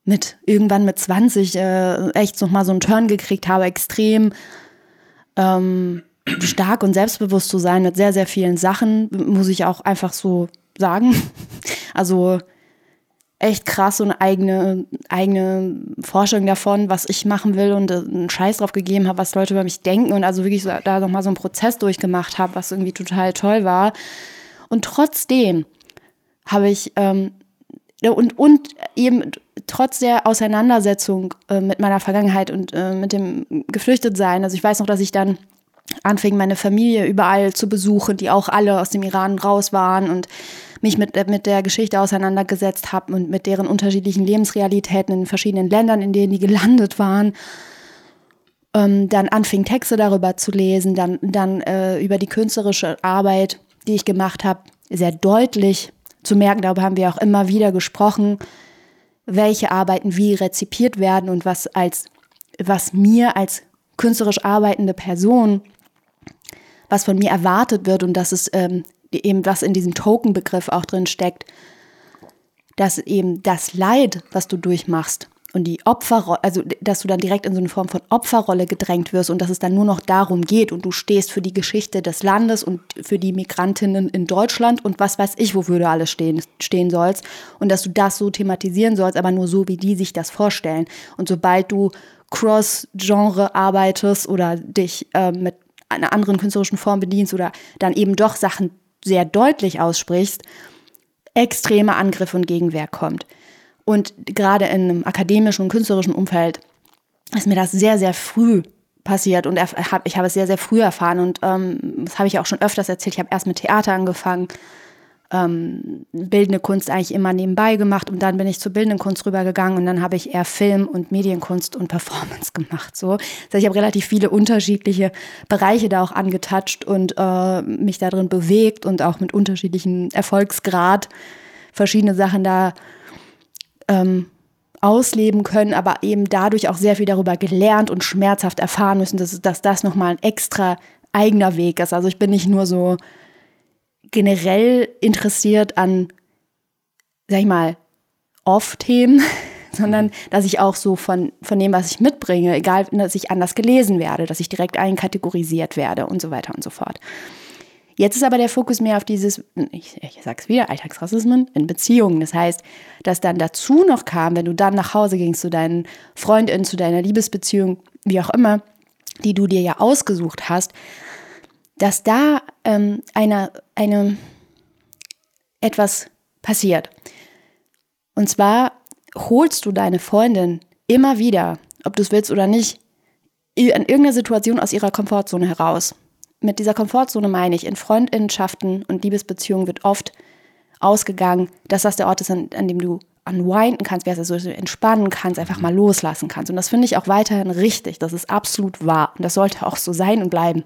mit irgendwann mit 20 äh, echt noch mal so einen Turn gekriegt habe, extrem ähm, stark und selbstbewusst zu sein mit sehr, sehr vielen Sachen, muss ich auch einfach so sagen. Also echt krass und eigene, eigene Forschung davon, was ich machen will und einen Scheiß drauf gegeben habe, was Leute über mich denken und also wirklich so, da nochmal so einen Prozess durchgemacht habe, was irgendwie total toll war. Und trotzdem habe ich ähm, und, und eben trotz der Auseinandersetzung äh, mit meiner Vergangenheit und äh, mit dem Geflüchtetsein, also ich weiß noch, dass ich dann anfing, meine Familie überall zu besuchen, die auch alle aus dem Iran raus waren und mich mit, mit der Geschichte auseinandergesetzt habe und mit deren unterschiedlichen Lebensrealitäten in verschiedenen Ländern, in denen die gelandet waren. Ähm, dann anfing, Texte darüber zu lesen, dann, dann äh, über die künstlerische Arbeit, die ich gemacht habe, sehr deutlich zu merken, darüber haben wir auch immer wieder gesprochen, welche Arbeiten wie rezipiert werden und was als, was mir als künstlerisch arbeitende Person, was von mir erwartet wird und dass es ähm, eben was in diesem Token-Begriff auch drin steckt, dass eben das Leid, was du durchmachst, und die Opferrolle, also dass du dann direkt in so eine Form von Opferrolle gedrängt wirst und dass es dann nur noch darum geht und du stehst für die Geschichte des Landes und für die Migrantinnen in Deutschland und was weiß ich, wofür du alles stehen, stehen sollst und dass du das so thematisieren sollst, aber nur so, wie die sich das vorstellen. Und sobald du Cross-Genre arbeitest oder dich äh, mit einer anderen künstlerischen Form bedienst oder dann eben doch Sachen sehr deutlich aussprichst, extreme Angriff und Gegenwehr kommt. Und gerade in einem akademischen und künstlerischen Umfeld ist mir das sehr, sehr früh passiert und ich habe es sehr, sehr früh erfahren und ähm, das habe ich auch schon öfters erzählt. Ich habe erst mit Theater angefangen, ähm, bildende Kunst eigentlich immer nebenbei gemacht und dann bin ich zur bildenden Kunst rübergegangen und dann habe ich eher Film und Medienkunst und Performance gemacht. So. Das heißt, ich habe relativ viele unterschiedliche Bereiche da auch angetatscht und äh, mich da drin bewegt und auch mit unterschiedlichen Erfolgsgrad verschiedene Sachen da ähm, ausleben können, aber eben dadurch auch sehr viel darüber gelernt und schmerzhaft erfahren müssen, dass, dass das nochmal ein extra eigener Weg ist. Also ich bin nicht nur so generell interessiert an, sag ich mal, Off-Themen, sondern dass ich auch so von, von dem, was ich mitbringe, egal, dass ich anders gelesen werde, dass ich direkt einkategorisiert werde und so weiter und so fort. Jetzt ist aber der Fokus mehr auf dieses, ich, ich sag's wieder, Alltagsrassismen in Beziehungen. Das heißt, dass dann dazu noch kam, wenn du dann nach Hause gingst zu deinen Freundinnen, zu deiner Liebesbeziehung, wie auch immer, die du dir ja ausgesucht hast, dass da ähm, eine, eine etwas passiert. Und zwar holst du deine Freundin immer wieder, ob du es willst oder nicht, in irgendeiner Situation aus ihrer Komfortzone heraus. Mit dieser Komfortzone meine ich, in Freundinnenschaften und Liebesbeziehungen wird oft ausgegangen, dass das der Ort ist, an, an dem du unwinden kannst, wie heißt das, so entspannen kannst, einfach mal loslassen kannst. Und das finde ich auch weiterhin richtig. Das ist absolut wahr. Und das sollte auch so sein und bleiben.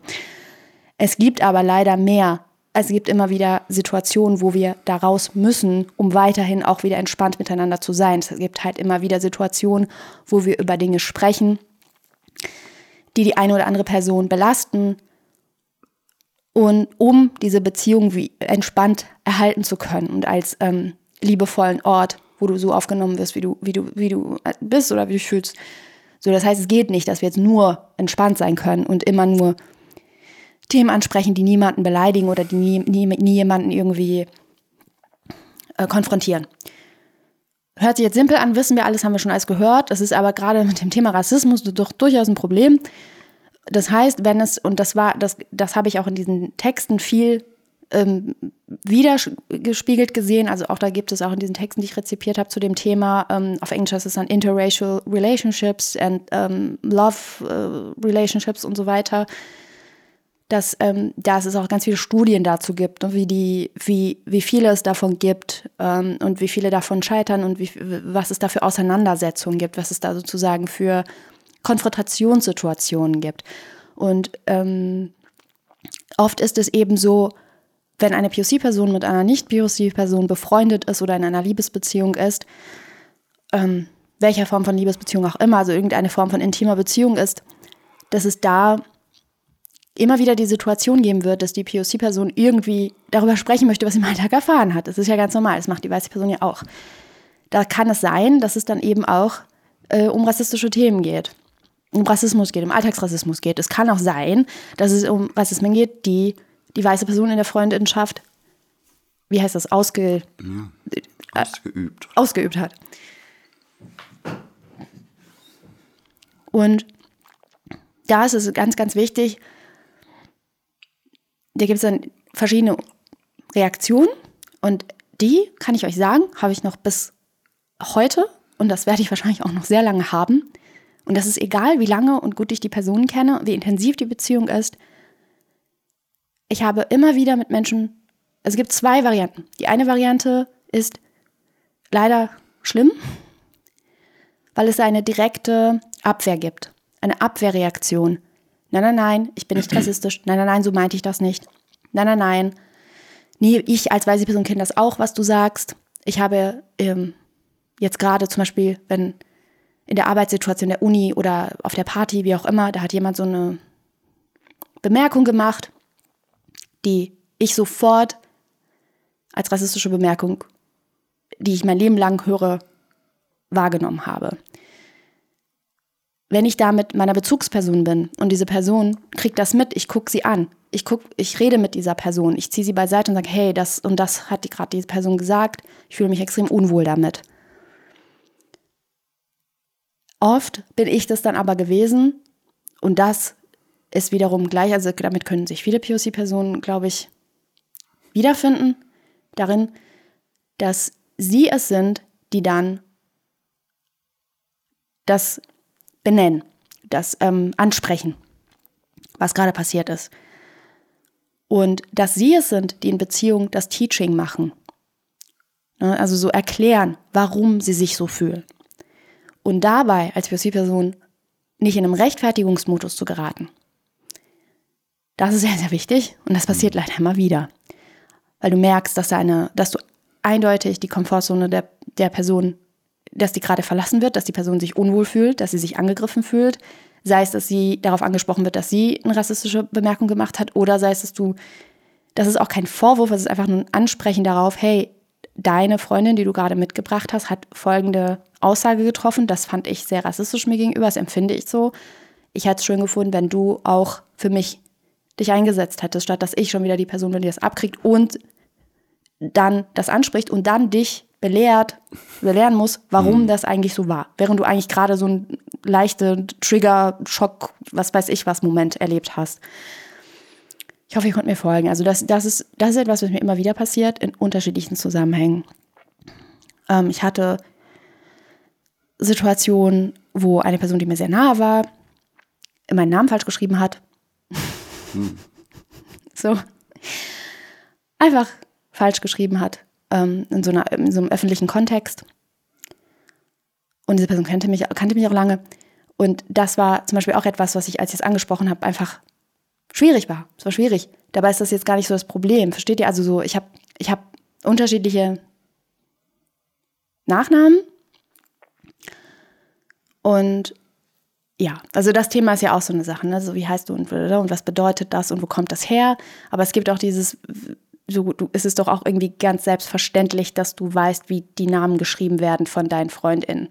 Es gibt aber leider mehr. Es gibt immer wieder Situationen, wo wir da raus müssen, um weiterhin auch wieder entspannt miteinander zu sein. Es gibt halt immer wieder Situationen, wo wir über Dinge sprechen, die die eine oder andere Person belasten. Und um diese Beziehung wie entspannt erhalten zu können und als ähm, liebevollen Ort, wo du so aufgenommen wirst, wie du, wie du, wie du bist oder wie du fühlst. So, das heißt, es geht nicht, dass wir jetzt nur entspannt sein können und immer nur Themen ansprechen, die niemanden beleidigen oder die nie, nie, nie jemanden irgendwie äh, konfrontieren. Hört sich jetzt simpel an, wissen wir alles, haben wir schon alles gehört. Das ist aber gerade mit dem Thema Rassismus doch durchaus ein Problem. Das heißt, wenn es, und das war, das, das habe ich auch in diesen Texten viel ähm, wiedergespiegelt gesehen. Also auch da gibt es auch in diesen Texten, die ich rezipiert habe zu dem Thema, ähm, auf Englisch heißt es dann Interracial Relationships and ähm, Love äh, Relationships und so weiter, dass, ähm, dass es auch ganz viele Studien dazu gibt, und wie, die, wie, wie viele es davon gibt ähm, und wie viele davon scheitern und wie, was es da für Auseinandersetzungen gibt, was es da sozusagen für Konfrontationssituationen gibt. Und ähm, oft ist es eben so, wenn eine POC-Person mit einer Nicht-POC-Person befreundet ist oder in einer Liebesbeziehung ist, ähm, welcher Form von Liebesbeziehung auch immer, also irgendeine Form von intimer Beziehung ist, dass es da immer wieder die Situation geben wird, dass die POC-Person irgendwie darüber sprechen möchte, was sie im Alltag erfahren hat. Das ist ja ganz normal, das macht die weiße Person ja auch. Da kann es sein, dass es dann eben auch äh, um rassistische Themen geht, um Rassismus geht, um Alltagsrassismus geht. Es kann auch sein, dass es um Rassismen geht, die die weiße Person in der Freundinnenschaft, wie heißt das, ausge, ja, ausgeübt. Äh, ausgeübt hat. Und da ist es ganz, ganz wichtig, da gibt es dann verschiedene Reaktionen und die, kann ich euch sagen, habe ich noch bis heute und das werde ich wahrscheinlich auch noch sehr lange haben. Und das ist egal, wie lange und gut ich die Person kenne, wie intensiv die Beziehung ist ich habe immer wieder mit Menschen, also es gibt zwei Varianten. Die eine Variante ist leider schlimm, weil es eine direkte Abwehr gibt, eine Abwehrreaktion. Nein, nein, nein, ich bin nicht rassistisch. Nein, nein, nein, so meinte ich das nicht. Nein, nein, nein. Nee, ich als weiße Person kenne das auch, was du sagst. Ich habe ähm, jetzt gerade zum Beispiel, wenn in der Arbeitssituation der Uni oder auf der Party, wie auch immer, da hat jemand so eine Bemerkung gemacht die ich sofort als rassistische Bemerkung, die ich mein Leben lang höre, wahrgenommen habe. Wenn ich da mit meiner Bezugsperson bin und diese Person kriegt das mit, ich gucke sie an, ich, guck, ich rede mit dieser Person, ich ziehe sie beiseite und sage, hey, das und das hat gerade diese Person gesagt, ich fühle mich extrem unwohl damit. Oft bin ich das dann aber gewesen und das ist wiederum gleich, also damit können sich viele POC-Personen, glaube ich, wiederfinden, darin, dass sie es sind, die dann das benennen, das ähm, ansprechen, was gerade passiert ist. Und dass sie es sind, die in Beziehung das Teaching machen. Ne, also so erklären, warum sie sich so fühlen. Und dabei als POC-Person nicht in einem Rechtfertigungsmodus zu geraten. Das ist sehr, sehr wichtig und das passiert leider immer wieder. Weil du merkst, dass, eine, dass du eindeutig die Komfortzone der, der Person, dass die gerade verlassen wird, dass die Person sich unwohl fühlt, dass sie sich angegriffen fühlt. Sei es, dass sie darauf angesprochen wird, dass sie eine rassistische Bemerkung gemacht hat, oder sei es, dass du, das ist auch kein Vorwurf, es ist einfach nur ein Ansprechen darauf, hey, deine Freundin, die du gerade mitgebracht hast, hat folgende Aussage getroffen. Das fand ich sehr rassistisch mir gegenüber, das empfinde ich so. Ich hätte es schön gefunden, wenn du auch für mich dich eingesetzt hättest, statt dass ich schon wieder die Person bin, die das abkriegt und dann das anspricht und dann dich belehrt, belehren muss, warum mhm. das eigentlich so war. Während du eigentlich gerade so einen leichten Trigger, Schock, was weiß ich was Moment erlebt hast. Ich hoffe, ihr könnt mir folgen. Also das, das, ist, das ist etwas, was mir immer wieder passiert, in unterschiedlichen Zusammenhängen. Ähm, ich hatte Situationen, wo eine Person, die mir sehr nahe war, meinen Namen falsch geschrieben hat. Hm. So. Einfach falsch geschrieben hat. Ähm, in, so einer, in so einem öffentlichen Kontext. Und diese Person kannte mich, kannte mich auch lange. Und das war zum Beispiel auch etwas, was ich, als ich es angesprochen habe, einfach schwierig war. Es war schwierig. Dabei ist das jetzt gar nicht so das Problem. Versteht ihr? Also so, ich habe ich hab unterschiedliche Nachnamen. Und ja, also das Thema ist ja auch so eine Sache, ne? So wie heißt du und, und was bedeutet das und wo kommt das her? Aber es gibt auch dieses, so du, ist es doch auch irgendwie ganz selbstverständlich, dass du weißt, wie die Namen geschrieben werden von deinen FreundInnen.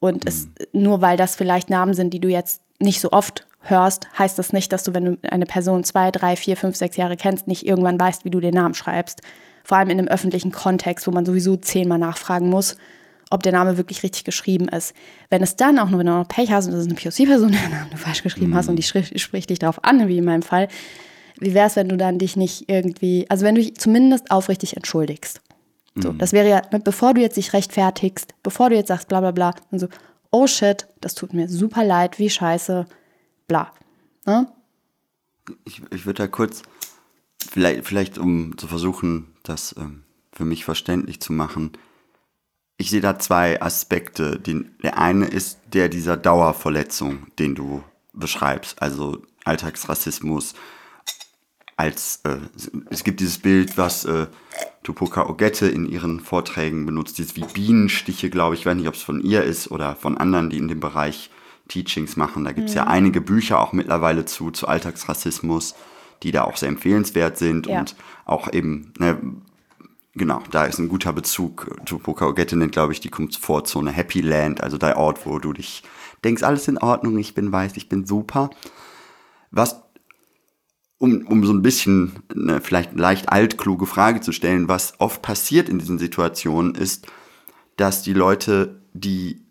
Und es, mhm. nur weil das vielleicht Namen sind, die du jetzt nicht so oft hörst, heißt das nicht, dass du, wenn du eine Person zwei, drei, vier, fünf, sechs Jahre kennst, nicht irgendwann weißt, wie du den Namen schreibst. Vor allem in einem öffentlichen Kontext, wo man sowieso zehnmal nachfragen muss, ob der Name wirklich richtig geschrieben ist. Wenn es dann auch nur, wenn du noch Pech hast und das ist eine POC-Person, der Name du falsch geschrieben mhm. hast und die spricht, spricht dich darauf an, wie in meinem Fall, wie wäre es, wenn du dann dich nicht irgendwie, also wenn du dich zumindest aufrichtig entschuldigst. So, mhm. das wäre ja, ne, bevor du jetzt dich rechtfertigst, bevor du jetzt sagst, bla bla bla, und so, oh shit, das tut mir super leid, wie scheiße, bla. Ne? Ich, ich würde da kurz, vielleicht, vielleicht um zu versuchen, das ähm, für mich verständlich zu machen, ich sehe da zwei Aspekte. Den, der eine ist der dieser Dauerverletzung, den du beschreibst, also Alltagsrassismus. Als äh, es gibt dieses Bild, was äh, Tupoka Ogette in ihren Vorträgen benutzt, dieses wie Bienenstiche, glaube ich, ich weiß nicht, ob es von ihr ist oder von anderen, die in dem Bereich Teachings machen. Da gibt es mhm. ja einige Bücher auch mittlerweile zu, zu Alltagsrassismus, die da auch sehr empfehlenswert sind ja. und auch eben, ne, genau, da ist ein guter Bezug. Tupoka Ogette nennt, glaube ich, die Komfortzone Happy Land, also der Ort, wo du dich denkst, alles in Ordnung, ich bin weiß, ich bin super. Was, um, um so ein bisschen eine vielleicht leicht altkluge Frage zu stellen, was oft passiert in diesen Situationen ist, dass die Leute, die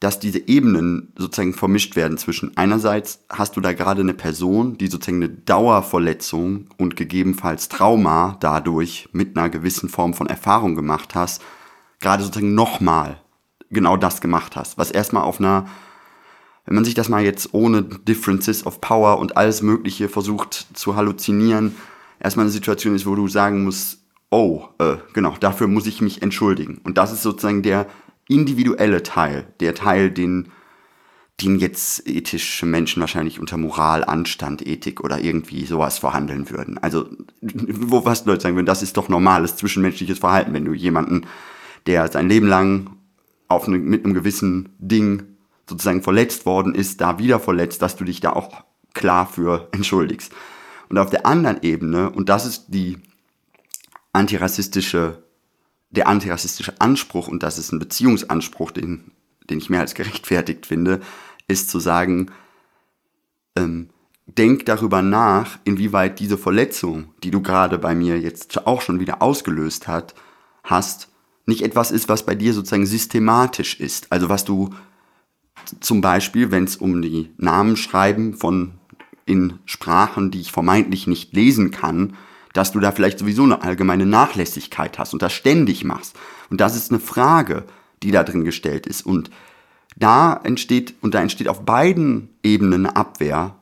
dass diese Ebenen sozusagen vermischt werden zwischen einerseits hast du da gerade eine Person, die sozusagen eine Dauerverletzung und gegebenenfalls Trauma dadurch mit einer gewissen Form von Erfahrung gemacht hast, gerade sozusagen nochmal genau das gemacht hast, was erstmal auf einer, wenn man sich das mal jetzt ohne Differences of Power und alles Mögliche versucht zu halluzinieren, erstmal eine Situation ist, wo du sagen musst, oh, äh, genau, dafür muss ich mich entschuldigen. Und das ist sozusagen der individuelle Teil, der Teil, den, den jetzt ethische Menschen wahrscheinlich unter Moral, Anstand, Ethik oder irgendwie sowas verhandeln würden. Also, wo was Leute sagen würden, das ist doch normales zwischenmenschliches Verhalten, wenn du jemanden, der sein Leben lang auf eine, mit einem gewissen Ding sozusagen verletzt worden ist, da wieder verletzt, dass du dich da auch klar für entschuldigst. Und auf der anderen Ebene, und das ist die antirassistische der antirassistische Anspruch, und das ist ein Beziehungsanspruch, den, den ich mehr als gerechtfertigt finde, ist zu sagen, ähm, denk darüber nach, inwieweit diese Verletzung, die du gerade bei mir jetzt auch schon wieder ausgelöst hat, hast, nicht etwas ist, was bei dir sozusagen systematisch ist. Also was du zum Beispiel, wenn es um die Namenschreiben von in Sprachen, die ich vermeintlich nicht lesen kann, dass du da vielleicht sowieso eine allgemeine Nachlässigkeit hast und das ständig machst. Und das ist eine Frage, die da drin gestellt ist. Und da entsteht, und da entsteht auf beiden Ebenen eine Abwehr,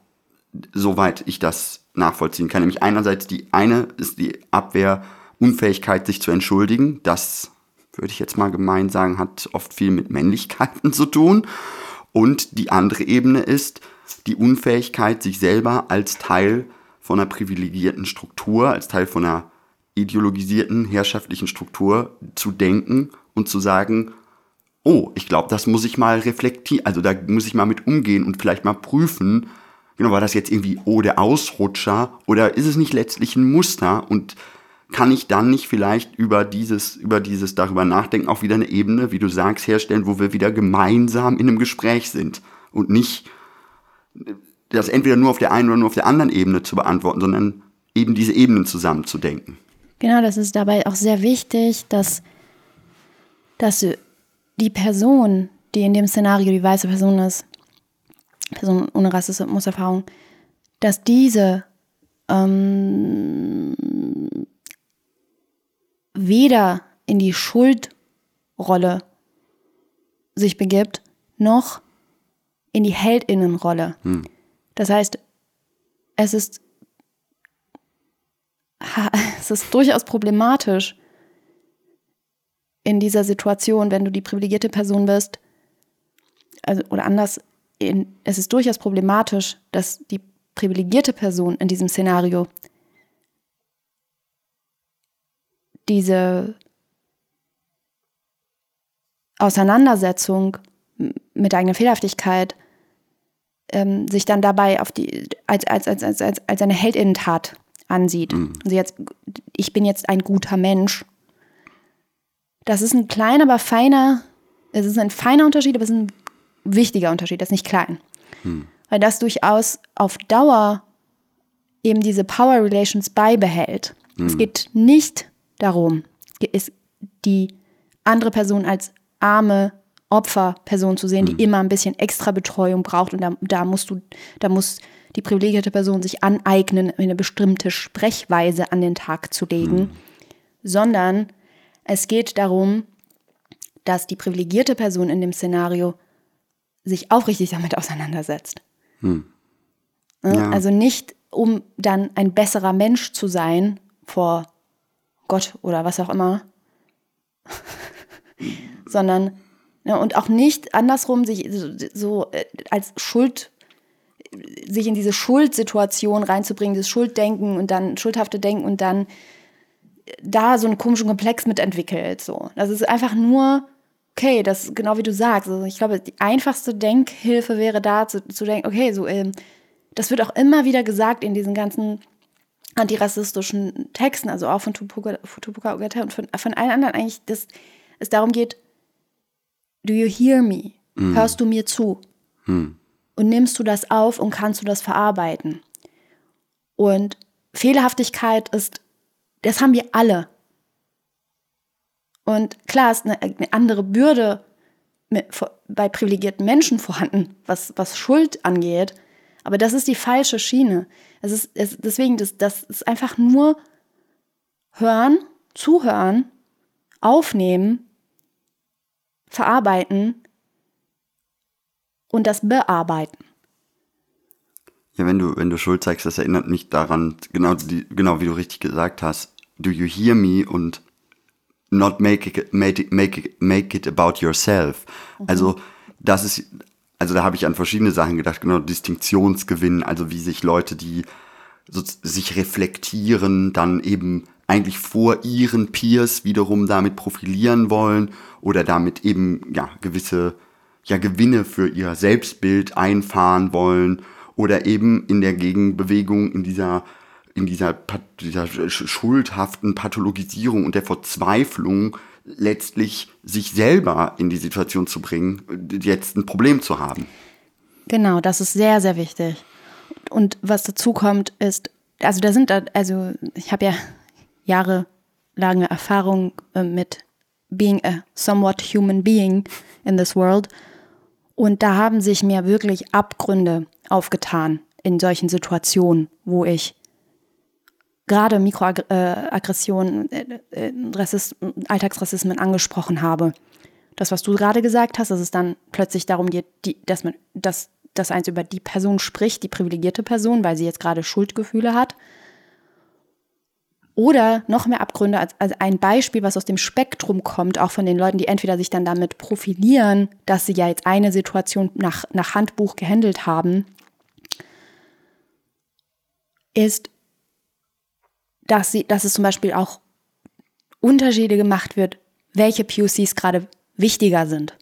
soweit ich das nachvollziehen kann. Nämlich einerseits die eine ist die Abwehr, Unfähigkeit, sich zu entschuldigen. Das würde ich jetzt mal gemein sagen, hat oft viel mit Männlichkeiten zu tun. Und die andere Ebene ist die Unfähigkeit, sich selber als Teil von einer privilegierten Struktur, als Teil von einer ideologisierten herrschaftlichen Struktur zu denken und zu sagen, oh, ich glaube, das muss ich mal reflektieren, also da muss ich mal mit umgehen und vielleicht mal prüfen, genau, war das jetzt irgendwie, oh, der Ausrutscher oder ist es nicht letztlich ein Muster und kann ich dann nicht vielleicht über dieses, über dieses darüber nachdenken auch wieder eine Ebene, wie du sagst, herstellen, wo wir wieder gemeinsam in einem Gespräch sind und nicht das entweder nur auf der einen oder nur auf der anderen Ebene zu beantworten, sondern eben diese Ebenen zusammenzudenken. Genau, das ist dabei auch sehr wichtig, dass, dass die Person, die in dem Szenario die weiße Person ist, Person ohne Rassismuserfahrung, dass diese ähm, weder in die Schuldrolle sich begibt, noch in die Heldinnenrolle. Hm. Das heißt, es ist, es ist durchaus problematisch in dieser Situation, wenn du die privilegierte Person bist, also, oder anders, in, es ist durchaus problematisch, dass die privilegierte Person in diesem Szenario diese Auseinandersetzung mit der eigenen Fehlerhaftigkeit ähm, sich dann dabei auf die, als, als, als, als, als, als eine Heldinnentat ansieht. Mhm. Also jetzt, ich bin jetzt ein guter Mensch. Das ist ein kleiner, aber feiner, es ist ein feiner Unterschied, aber es ist ein wichtiger Unterschied, das ist nicht klein. Mhm. Weil das durchaus auf Dauer eben diese Power Relations beibehält. Es geht nicht darum, ist die andere Person als arme Opferperson zu sehen, die immer ein bisschen extra Betreuung braucht und da, da musst du, da muss die privilegierte Person sich aneignen, eine bestimmte Sprechweise an den Tag zu legen, sondern es geht darum, dass die privilegierte Person in dem Szenario sich aufrichtig damit auseinandersetzt. Ne? Ja. Also nicht, um dann ein besserer Mensch zu sein vor Gott oder was auch immer, sondern und auch nicht andersrum sich so, äh, als Schuld sich in diese Schuldsituation reinzubringen, das Schulddenken und dann schuldhafte Denken und dann da so einen komischen Komplex mitentwickelt. So. Das ist einfach nur, okay, das ist genau wie du sagst. Also ich glaube, die einfachste Denkhilfe wäre da zu, zu denken, okay, so, ähm, das wird auch immer wieder gesagt in diesen ganzen antirassistischen Texten, also auch von Tupuka, Tupuka Ogata und von, von allen anderen eigentlich, dass es darum geht, do you hear me? Hörst du mir zu? Hm. Und nimmst du das auf und kannst du das verarbeiten? Und Fehlerhaftigkeit ist, das haben wir alle. Und klar ist eine, eine andere Bürde mit, bei privilegierten Menschen vorhanden, was, was Schuld angeht. Aber das ist die falsche Schiene. Es ist, es, deswegen, das, das ist einfach nur hören, zuhören, aufnehmen, verarbeiten und das bearbeiten. Ja, wenn du, wenn du Schuld zeigst, das erinnert mich daran, genau, die, genau wie du richtig gesagt hast, do you hear me und not make it, make it, make it, make it about yourself. Also, das ist, also da habe ich an verschiedene Sachen gedacht, genau, Distinktionsgewinn, also wie sich Leute, die so, sich reflektieren, dann eben eigentlich vor ihren Peers wiederum damit profilieren wollen oder damit eben, ja, gewisse, ja, Gewinne für ihr Selbstbild einfahren wollen oder eben in der Gegenbewegung in dieser in dieser, dieser sch- schuldhaften Pathologisierung und der Verzweiflung letztlich sich selber in die Situation zu bringen, jetzt ein Problem zu haben. Genau, das ist sehr, sehr wichtig. Und was dazu kommt, ist, also da sind, also ich habe ja jahrelange Erfahrung äh, mit being a somewhat human being in this world. Und da haben sich mir wirklich Abgründe aufgetan in solchen Situationen, wo ich gerade Mikroaggressionen, äh, äh, Alltagsrassismen angesprochen habe. Das, was du gerade gesagt hast, dass es dann plötzlich darum geht, die, dass man, dass, dass eins über die Person spricht, die privilegierte Person, weil sie jetzt gerade Schuldgefühle hat. Oder noch mehr Abgründe als, als ein Beispiel, was aus dem Spektrum kommt, auch von den Leuten, die entweder sich dann damit profilieren, dass sie ja jetzt eine Situation nach, nach Handbuch gehandelt haben, ist, dass, sie, dass es zum Beispiel auch Unterschiede gemacht wird, welche POCs gerade wichtiger sind.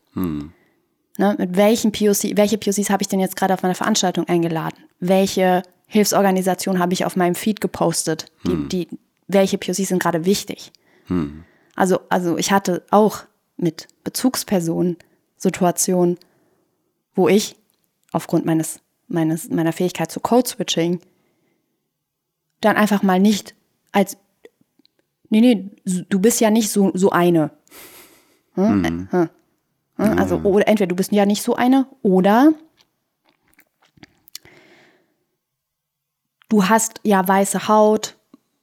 Ne, mit welchen POC, welche POCs habe ich denn jetzt gerade auf meiner Veranstaltung eingeladen? Welche Hilfsorganisation habe ich auf meinem Feed gepostet? Die, die, welche POCs sind gerade wichtig? Also, also ich hatte auch mit Bezugspersonen Situationen, wo ich aufgrund meines, meines, meiner Fähigkeit zu Code-Switching dann einfach mal nicht als, nee, nee, du bist ja nicht so, so eine. Hm? Hm. Hm? Also, oder entweder du bist ja nicht so eine oder du hast ja weiße Haut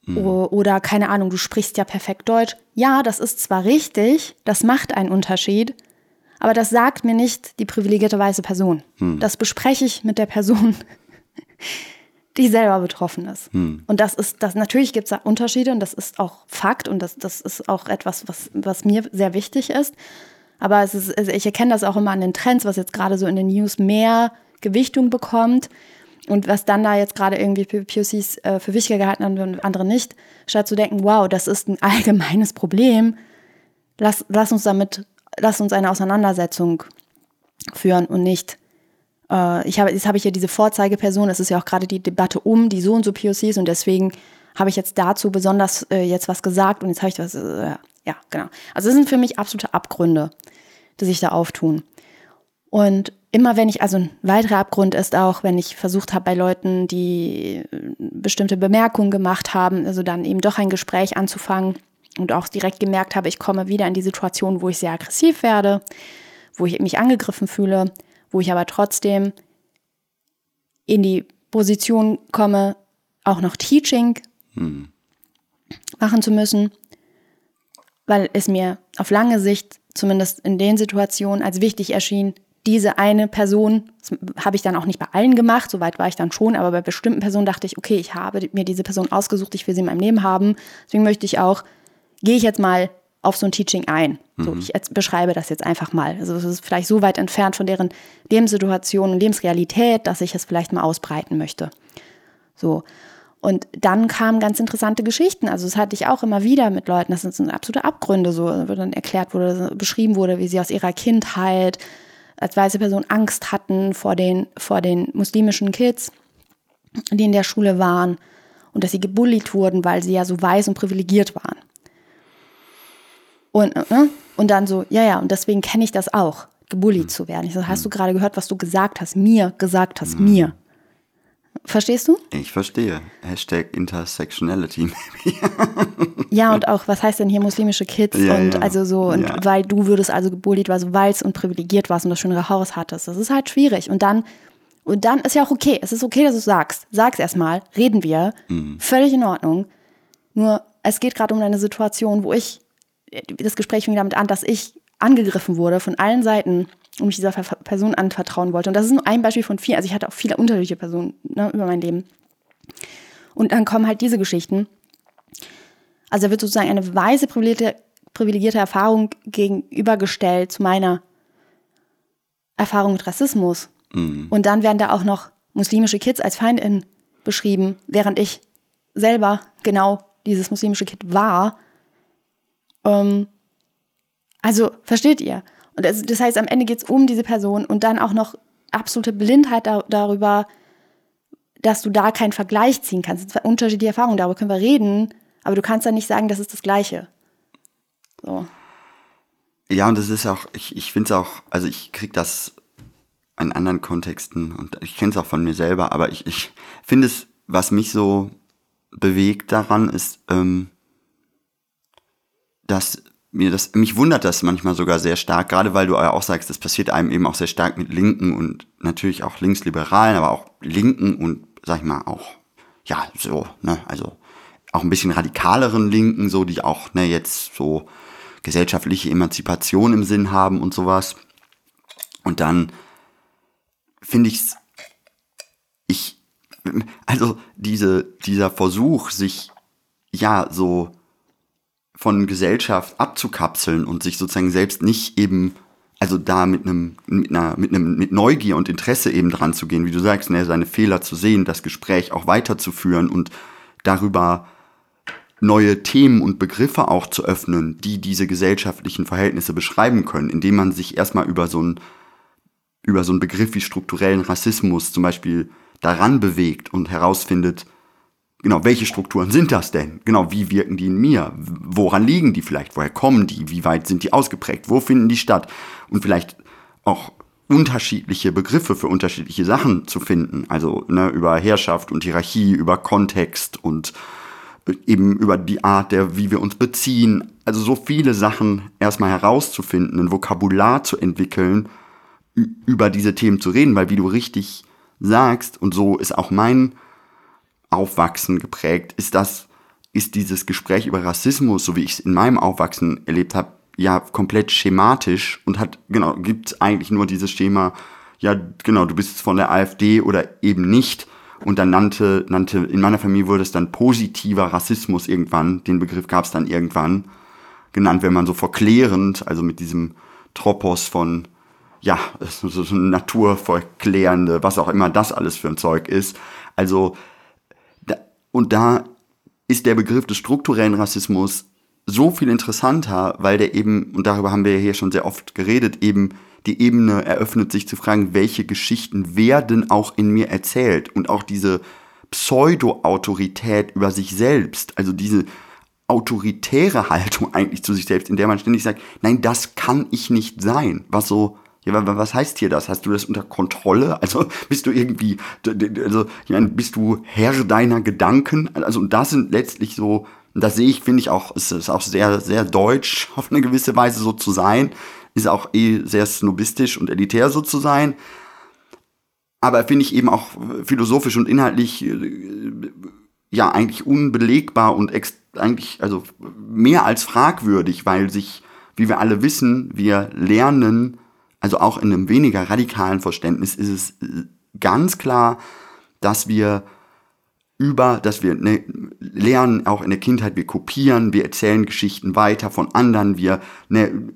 oder keine Ahnung, du sprichst ja perfekt Deutsch. Ja, das ist zwar richtig, das macht einen Unterschied, aber das sagt mir nicht die privilegierte weiße Person. Das bespreche ich mit der Person, die selber betroffen ist. Hm. Und das ist, das natürlich gibt es da Unterschiede und das ist auch Fakt und das, das ist auch etwas, was, was mir sehr wichtig ist. Aber es ist, also ich erkenne das auch immer an den Trends, was jetzt gerade so in den News mehr Gewichtung bekommt und was dann da jetzt gerade irgendwie POCs äh, für wichtiger gehalten haben und andere nicht, statt zu denken, wow, das ist ein allgemeines Problem, lass, lass uns damit, lass uns eine Auseinandersetzung führen und nicht, äh, ich habe, jetzt habe ich ja diese Vorzeigeperson, es ist ja auch gerade die Debatte um die so und so POCs und deswegen habe ich jetzt dazu besonders äh, jetzt was gesagt und jetzt habe ich was, äh, ja, genau. Also das sind für mich absolute Abgründe, die sich da auftun. Und immer wenn ich, also ein weiterer Abgrund ist auch, wenn ich versucht habe bei Leuten, die äh, bestimmte Bemerkungen gemacht haben, also dann eben doch ein Gespräch anzufangen und auch direkt gemerkt habe, ich komme wieder in die Situation, wo ich sehr aggressiv werde, wo ich mich angegriffen fühle, wo ich aber trotzdem in die Position komme, auch noch Teaching machen zu müssen, weil es mir auf lange Sicht, zumindest in den Situationen, als wichtig erschien, diese eine Person, das habe ich dann auch nicht bei allen gemacht, soweit war ich dann schon, aber bei bestimmten Personen dachte ich, okay, ich habe mir diese Person ausgesucht, ich will sie in meinem Leben haben, deswegen möchte ich auch, gehe ich jetzt mal auf so ein Teaching ein. So, ich beschreibe das jetzt einfach mal. Also es ist vielleicht so weit entfernt von deren Lebenssituation und Lebensrealität, dass ich es vielleicht mal ausbreiten möchte. So. Und dann kamen ganz interessante Geschichten. Also das hatte ich auch immer wieder mit Leuten. Das sind absolute Abgründe, so wo dann erklärt wurde, beschrieben wurde, wie sie aus ihrer Kindheit als weiße Person Angst hatten vor den, vor den muslimischen Kids, die in der Schule waren und dass sie gebullied wurden, weil sie ja so weiß und privilegiert waren. Und, äh, und dann so, ja, ja, und deswegen kenne ich das auch, gebullied zu werden. Ich so, hast du gerade gehört, was du gesagt hast? Mir gesagt hast, mir. Verstehst du? Ich verstehe. Hashtag Intersectionality. Ja, und auch, was heißt denn hier muslimische Kids? Ja, und ja. also so, und Ja. weil du würdest also gebullied, weil du weiß und privilegiert warst und das schönere Haus hattest. Das ist halt schwierig. Und dann, und dann ist ja auch okay. Es ist okay, dass du es sagst. Sag's erstmal, reden wir. Völlig in Ordnung. Nur, es geht gerade um eine Situation, wo ich, das Gespräch fing damit an, dass ich angegriffen wurde von allen Seiten und mich dieser Person anvertrauen wollte. Und das ist nur ein Beispiel von vielen. Also ich hatte auch viele unterschiedliche Personen ne, über mein Leben. Und dann kommen halt diese Geschichten. Also da wird sozusagen eine weise privilegierte, privilegierte Erfahrung gegenübergestellt zu meiner Erfahrung mit Rassismus. Und dann werden da auch noch muslimische Kids als Feindin beschrieben, während ich selber genau dieses muslimische Kind war. Ähm, also, versteht ihr? Und das, das heißt, am Ende geht es um diese Person und dann auch noch absolute Blindheit da, darüber, dass du da keinen Vergleich ziehen kannst. Das sind zwei unterschiedliche Erfahrungen, darüber können wir reden, aber du kannst dann nicht sagen, das ist das Gleiche. So. Ja, und das ist auch, ich, ich finde es auch, also ich kriege das in anderen Kontexten und ich kenne es auch von mir selber, aber ich, ich finde es, was mich so bewegt daran, ist, ähm, dass mir das, mich wundert das manchmal sogar sehr stark, gerade weil du auch sagst, das passiert einem eben auch sehr stark mit Linken und natürlich auch Linksliberalen, aber auch Linken und, sag ich mal, auch, ja, so, ne, also auch ein bisschen radikaleren Linken, so, die auch, ne, jetzt so gesellschaftliche Emanzipation im Sinn haben und sowas. Und dann finde ich's, ich, also diese, dieser Versuch, sich ja so von Gesellschaft abzukapseln und sich sozusagen selbst nicht eben, also da mit einem, mit einer, mit einem, mit Neugier und Interesse eben dran zu gehen, wie du sagst, ne, seine Fehler zu sehen, das Gespräch auch weiterzuführen und darüber neue Themen und Begriffe auch zu öffnen, die diese gesellschaftlichen Verhältnisse beschreiben können, indem man sich erstmal über so ein über so einen Begriff wie strukturellen Rassismus zum Beispiel daran bewegt und herausfindet, genau, welche Strukturen sind das denn? Genau, wie wirken die in mir? Woran liegen die vielleicht? Woher kommen die? Wie weit sind die ausgeprägt? Wo finden die statt? Und vielleicht auch unterschiedliche Begriffe für unterschiedliche Sachen zu finden. Also ne, über Herrschaft und Hierarchie, über Kontext und eben über die Art der, wie wir uns beziehen. Also so viele Sachen erstmal herauszufinden, ein Vokabular zu entwickeln, über diese Themen zu reden, weil wie du richtig sagst, und so ist auch mein Aufwachsen geprägt? Ist das, ist dieses Gespräch über Rassismus, so wie ich es in meinem Aufwachsen erlebt habe, ja komplett schematisch und hat, genau, gibt eigentlich nur dieses Schema, ja, genau, du bist von der AfD oder eben nicht. Und dann nannte, nannte, in meiner Familie wurde es dann positiver Rassismus irgendwann, den Begriff gab es dann irgendwann, genannt, wenn man so verklärend, also mit diesem Tropos von, ja, so, so naturverklärende, was auch immer das alles für ein Zeug ist. Also, und da ist der Begriff des strukturellen Rassismus so viel interessanter, weil der eben, und darüber haben wir ja hier schon sehr oft geredet, eben die Ebene eröffnet sich zu fragen, welche Geschichten werden auch in mir erzählt? Und auch diese Pseudo-Autorität über sich selbst, also diese autoritäre Haltung eigentlich zu sich selbst, in der man ständig sagt, nein, das kann ich nicht sein, was so ja, was heißt hier das? Hast du das unter Kontrolle? Also bist du irgendwie, also ich meine, bist du Herr deiner Gedanken? Also und das sind letztlich so, das sehe ich, finde ich auch, es ist auch sehr, sehr deutsch auf eine gewisse Weise so zu sein, ist auch eh sehr snobistisch und elitär so zu sein. Aber finde ich eben auch philosophisch und inhaltlich äh, ja eigentlich unbelegbar und eigentlich also mehr als fragwürdig, weil sich, wie wir alle wissen, wir lernen also auch in einem weniger radikalen Verständnis ist es äh, ganz klar, dass wir über, dass wir ne, lernen, auch in der Kindheit, wir kopieren, wir erzählen Geschichten weiter von anderen, wir ne,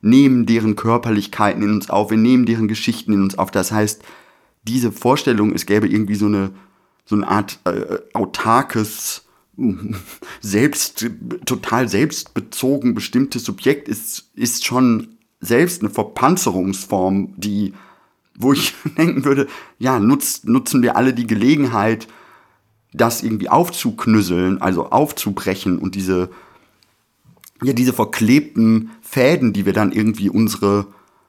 nehmen deren Körperlichkeiten in uns auf, wir nehmen deren Geschichten in uns auf. Das heißt, diese Vorstellung, es gäbe irgendwie so eine, so eine Art äh, autarkes, selbst, total selbstbezogen bestimmtes Subjekt ist, ist schon selbst eine Verpanzerungsform, die, wo ich denken würde, ja, nutz, nutzen wir alle die Gelegenheit, das irgendwie aufzuknüsseln, also aufzubrechen und diese, ja, diese verklebten Fäden, die wir dann irgendwie unsere,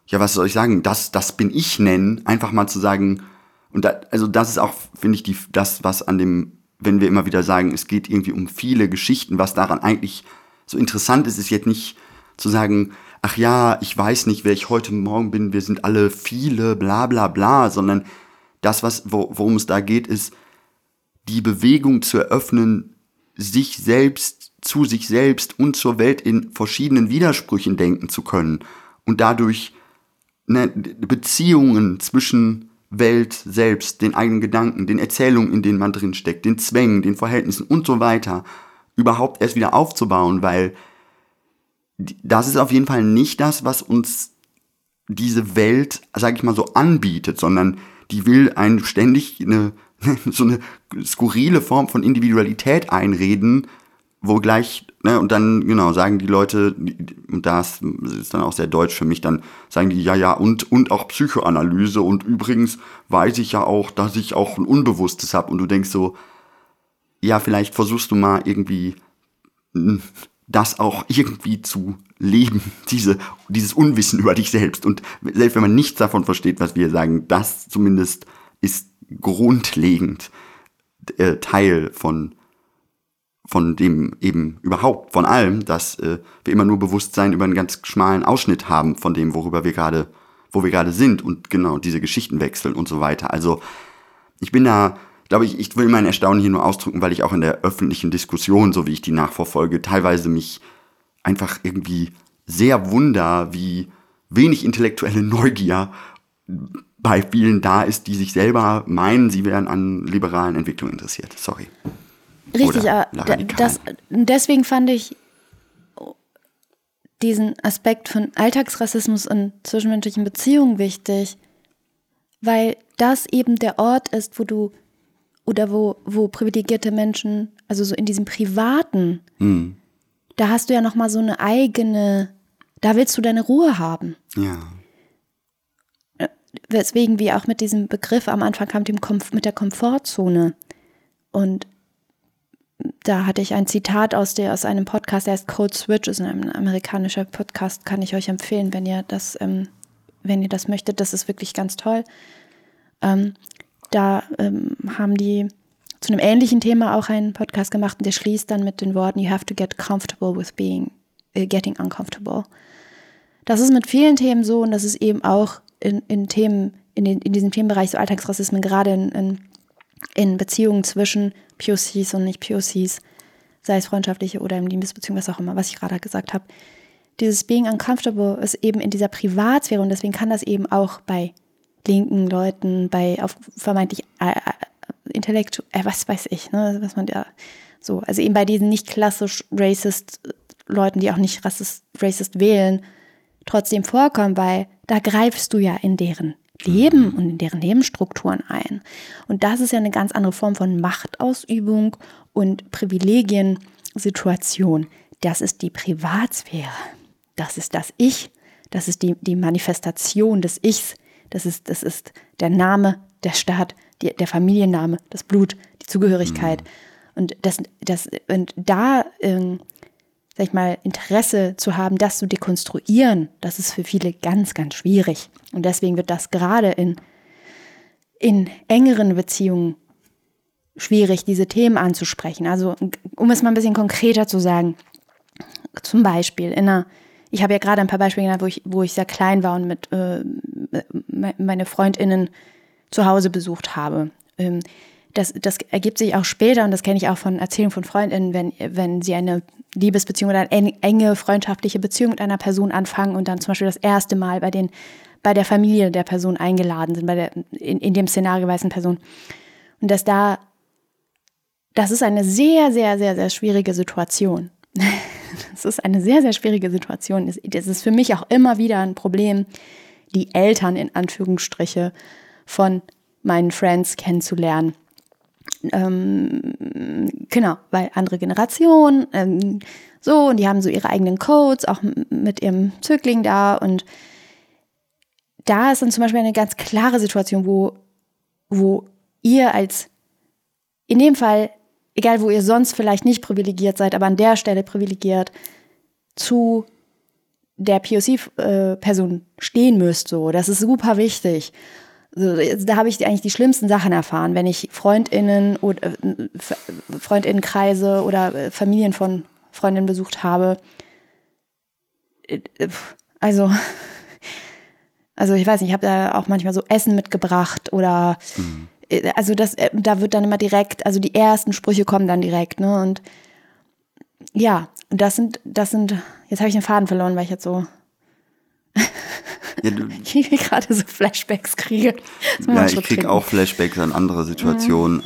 ja, was soll ich sagen, das, das bin ich nennen, einfach mal zu sagen, und da, also das ist auch, finde ich, die, das, was an dem, wenn wir immer wieder sagen, es geht irgendwie um viele Geschichten, was daran eigentlich so interessant ist, ist jetzt nicht zu sagen, ach ja, ich weiß nicht, wer ich heute Morgen bin, wir sind alle viele, bla bla bla, sondern das, was, worum es da geht, ist, die Bewegung zu eröffnen, sich selbst, zu sich selbst und zur Welt in verschiedenen Widersprüchen denken zu können und dadurch ne, Beziehungen zwischen Welt selbst, den eigenen Gedanken, den Erzählungen, in denen man drin steckt, den Zwängen, den Verhältnissen und so weiter überhaupt erst wieder aufzubauen, weil das ist auf jeden Fall nicht das, was uns diese Welt, sag ich mal so, anbietet, sondern die will einen ständig eine, so eine skurrile Form von Individualität einreden, wo gleich, ne, und dann, genau, sagen die Leute, und das ist dann auch sehr deutsch für mich, dann sagen die, ja, ja, und, und auch Psychoanalyse, und übrigens weiß ich ja auch, dass ich auch ein Unbewusstes habe, und du denkst so, ja, vielleicht versuchst du mal irgendwie das auch irgendwie zu leben, diese, dieses Unwissen über dich selbst. Und selbst wenn man nichts davon versteht, was wir sagen, das zumindest ist grundlegend äh, Teil von, von dem eben überhaupt, von allem, dass äh, wir immer nur Bewusstsein über einen ganz schmalen Ausschnitt haben von dem, worüber wir gerade, wo wir gerade sind und genau diese Geschichten wechseln und so weiter. Also ich bin da glaube ich, ich will mein Erstaunen hier nur ausdrücken, weil ich auch in der öffentlichen Diskussion, so wie ich die nachverfolge, teilweise mich einfach irgendwie sehr wunder, wie wenig intellektuelle Neugier bei vielen da ist, die sich selber meinen, sie wären an liberalen Entwicklungen interessiert. Sorry. Richtig, aber das, deswegen fand ich diesen Aspekt von Alltagsrassismus und zwischenmenschlichen Beziehungen wichtig, weil das eben der Ort ist, wo du oder wo, wo privilegierte Menschen, also so in diesem Privaten, mhm. da hast du ja nochmal so eine eigene, da willst du deine Ruhe haben. Ja. Weswegen wir auch mit diesem Begriff am Anfang kam, mit der Komfortzone. Und da hatte ich ein Zitat aus, der, aus einem Podcast, der heißt Code Switch, ist ein amerikanischer Podcast, kann ich euch empfehlen, wenn ihr das, ähm, wenn ihr das möchtet. Das ist wirklich ganz toll. Ähm, da ähm, haben die zu einem ähnlichen Thema auch einen Podcast gemacht und der schließt dann mit den Worten, you have to get comfortable with being, uh, getting uncomfortable. Das ist mit vielen Themen so und das ist eben auch in, in Themen, in, den, in diesem Themenbereich so Alltagsrassismen, gerade in, in in Beziehungen zwischen POCs und nicht POCs, sei es freundschaftliche oder im Liebesbeziehung, was auch immer, was ich gerade gesagt habe. Dieses Being uncomfortable ist eben in dieser Privatsphäre und deswegen kann das eben auch bei linken Leuten, bei auf vermeintlich äh, äh intellektuell, äh, was weiß ich, ne, was man ja so, also eben bei diesen nicht klassisch racist Leuten, die auch nicht rassist, racist wählen, trotzdem vorkommen, weil da greifst du ja in deren Leben und in deren Lebensstrukturen ein. Und das ist ja eine ganz andere Form von Machtausübung und Privilegiensituation. Das ist die Privatsphäre. Das ist das Ich. Das ist die, die Manifestation des Ichs. Das ist, das ist der Name, der Staat, die, der Familienname, das Blut, die Zugehörigkeit. Mhm. Und, das, das, und da ähm, sag ich mal, Interesse zu haben, das zu dekonstruieren, das ist für viele ganz, ganz schwierig. Und deswegen wird das gerade in, in engeren Beziehungen schwierig, diese Themen anzusprechen. Also, um es mal ein bisschen konkreter zu sagen, zum Beispiel in einer, ich habe ja gerade ein paar Beispiele genannt, wo ich, wo ich sehr klein war und mit äh, meine FreundInnen zu Hause besucht habe. Ähm, das, das ergibt sich auch später, und das kenne ich auch von Erzählungen von Freundinnen, wenn, wenn sie eine Liebesbeziehung oder eine enge freundschaftliche Beziehung mit einer Person anfangen und dann zum Beispiel das erste Mal bei, den, bei der Familie der Person eingeladen sind, bei der, in, in dem Szenario weißen Person. Und dass da, das ist eine sehr, sehr, sehr, sehr schwierige Situation. Das ist eine sehr, sehr schwierige Situation. Das ist für mich auch immer wieder ein Problem, die Eltern in Anführungsstriche von meinen Friends kennenzulernen ähm, genau, weil andere Generationen, ähm, so, und die haben so ihre eigenen Codes, auch mit ihrem Zögling da. Und da ist dann zum Beispiel eine ganz klare Situation, wo, wo ihr als, in dem Fall, egal wo ihr sonst vielleicht nicht privilegiert seid, aber an der Stelle privilegiert, zu der POC-Person äh, stehen müsst. So, das ist super wichtig. So, da habe ich eigentlich die schlimmsten Sachen erfahren, wenn ich Freundinnen oder äh, Freundinnenkreise oder äh, Familien von Freundinnen besucht habe. Also, also ich weiß nicht, ich habe da auch manchmal so Essen mitgebracht oder mhm. Also das, da wird dann immer direkt, also die ersten Sprüche kommen dann direkt, ne? Und ja, und das sind, das sind, jetzt habe ich den Faden verloren, weil ich jetzt so ja, du, ich gerade so Flashbacks kriege. Ja, ich kriege auch Flashbacks an andere Situationen. Mhm.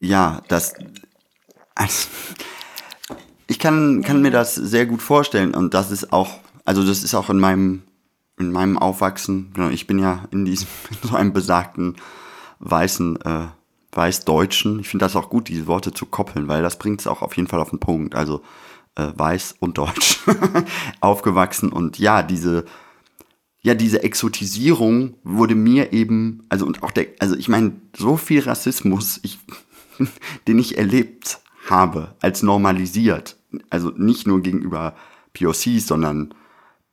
Ja, das. Also, ich kann, kann mir das sehr gut vorstellen und das ist auch, also das ist auch in meinem, in meinem Aufwachsen. Genau, ich bin ja in diesem, in so einem besagten weißen, äh, weiß-deutschen. Ich finde das auch gut, diese Worte zu koppeln, weil das bringt es auch auf jeden Fall auf den Punkt. Also äh, weiß und deutsch aufgewachsen und ja, diese ja, diese Exotisierung wurde mir eben, also und auch der, also ich meine, so viel Rassismus, ich, den ich erlebt habe, als normalisiert, also nicht nur gegenüber POCs, sondern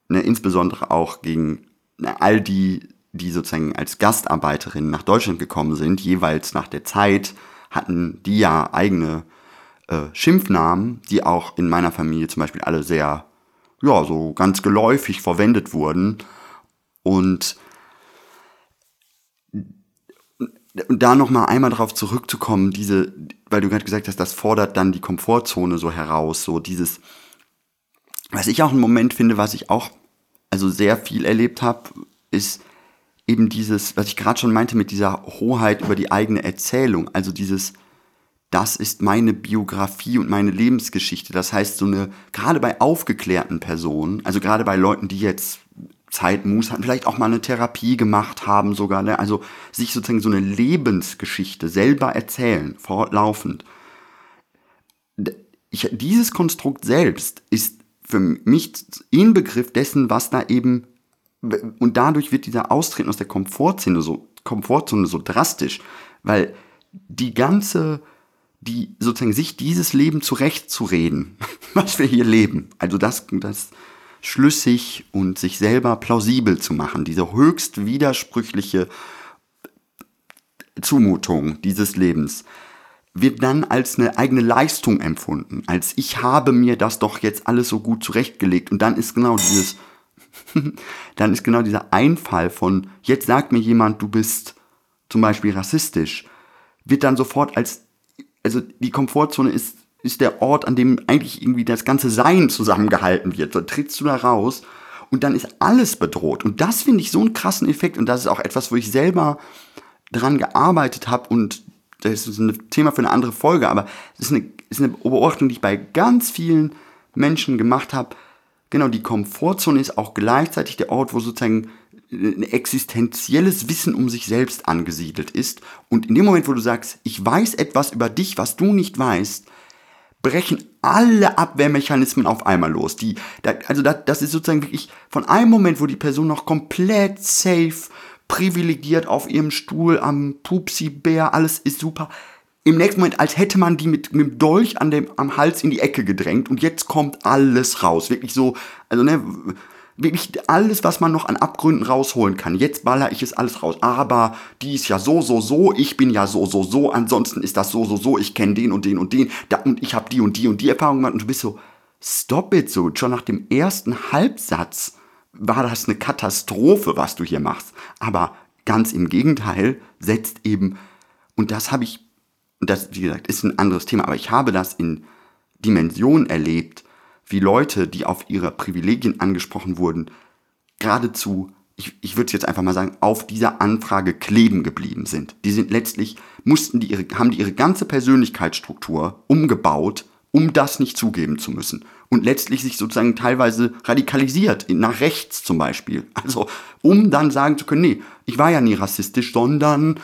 ne, insbesondere auch gegen ne, all die, die sozusagen als Gastarbeiterinnen nach Deutschland gekommen sind, jeweils nach der Zeit, hatten die ja eigene äh, Schimpfnamen, die auch in meiner Familie zum Beispiel alle sehr, ja, so ganz geläufig verwendet wurden. Und da noch mal einmal darauf zurückzukommen, diese, weil du gerade gesagt hast, das fordert dann die Komfortzone so heraus, so dieses, was ich auch einen Moment finde, was ich auch also sehr viel erlebt habe, ist eben dieses, was ich gerade schon meinte mit dieser Hoheit über die eigene Erzählung, also dieses, das ist meine Biografie und meine Lebensgeschichte. Das heißt, so eine, gerade bei aufgeklärten Personen, also gerade bei Leuten, die jetzt Zeit, Muß hatten, vielleicht auch mal eine Therapie gemacht haben sogar, ne? also sich sozusagen so eine Lebensgeschichte selber erzählen, fortlaufend. Ich, dieses Konstrukt selbst ist für mich Inbegriff dessen, was da eben, und dadurch wird dieser Austreten aus der Komfortzone so, Komfortzone so drastisch, weil die ganze, die sozusagen sich dieses Leben zurechtzureden, was wir hier leben, also das, das, schlüssig und sich selber plausibel zu machen. Diese höchst widersprüchliche Zumutung dieses Lebens wird dann als eine eigene Leistung empfunden, als ich habe mir das doch jetzt alles so gut zurechtgelegt und dann ist genau dieses, dann ist genau dieser Einfall von, jetzt sagt mir jemand, du bist zum Beispiel rassistisch, wird dann sofort als, also die Komfortzone ist, ist der Ort, an dem eigentlich irgendwie das ganze Sein zusammengehalten wird. So trittst du da raus und dann ist alles bedroht. Und das finde ich so einen krassen Effekt und das ist auch etwas, wo ich selber dran gearbeitet habe und das ist ein Thema für eine andere Folge, aber es ist eine, ist eine Beobachtung, die ich bei ganz vielen Menschen gemacht habe. Genau, die Komfortzone ist auch gleichzeitig der Ort, wo sozusagen ein existenzielles Wissen um sich selbst angesiedelt ist. Und in dem Moment, wo du sagst, ich weiß etwas über dich, was du nicht weißt, brechen alle Abwehrmechanismen auf einmal los. Die, also das ist sozusagen wirklich von einem Moment, wo die Person noch komplett safe privilegiert auf ihrem Stuhl am Pupsi-Bär, alles ist super. Im nächsten Moment, als hätte man die mit, mit dem Dolch an dem, am Hals in die Ecke gedrängt und jetzt kommt alles raus. Wirklich so, also ne, wirklich alles, was man noch an Abgründen rausholen kann. Jetzt baller ich es alles raus. Aber die ist ja so, so, so, ich bin ja so, so, so, ansonsten ist das so, so, so, ich kenne den und den und den, da, und ich habe die und die und die Erfahrung gemacht und du bist so, stop it so, schon nach dem ersten Halbsatz war das eine Katastrophe, was du hier machst. Aber ganz im Gegenteil setzt eben, und das habe ich, und das, wie gesagt, ist ein anderes Thema, aber ich habe das in Dimensionen erlebt, wie Leute, die auf ihre Privilegien angesprochen wurden, geradezu, ich, ich würde es jetzt einfach mal sagen, auf dieser Anfrage kleben geblieben sind. Die sind letztlich, mussten die ihre, haben die ihre ganze Persönlichkeitsstruktur umgebaut, um das nicht zugeben zu müssen und letztlich sich sozusagen teilweise radikalisiert, nach rechts zum Beispiel. Also, um dann sagen zu können, nee, ich war ja nie rassistisch, sondern,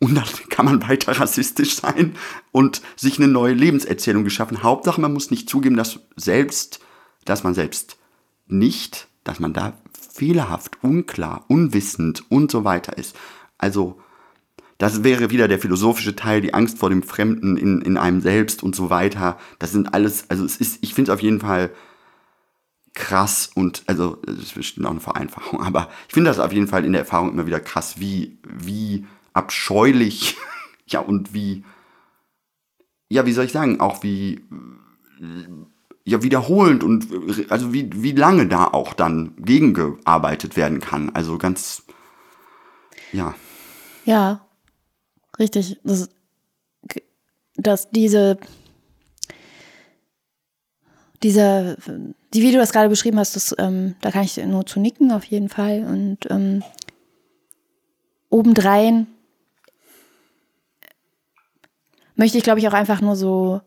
und dann kann man weiter rassistisch sein und sich eine neue Lebenserzählung geschaffen. Hauptsache, man muss nicht zugeben, dass selbst, dass man selbst nicht, dass man da fehlerhaft, unklar, unwissend und so weiter ist. Also, das wäre wieder der philosophische Teil, die Angst vor dem Fremden in, in einem selbst und so weiter. Das sind alles, also es ist, ich finde es auf jeden Fall krass und, also, es ist bestimmt auch eine Vereinfachung, aber ich finde das auf jeden Fall in der Erfahrung immer wieder krass, wie, wie abscheulich, ja, und wie, ja, wie soll ich sagen, auch wie, ja, wiederholend und, also wie, wie lange da auch dann gegengearbeitet werden kann. Also ganz, ja. Ja, Richtig. Das, dass diese, diese, die, wie du das gerade beschrieben hast, das, ähm, da kann ich nur zu nicken, auf jeden Fall. Und ähm, obendrein möchte ich, glaube ich, auch einfach nur so,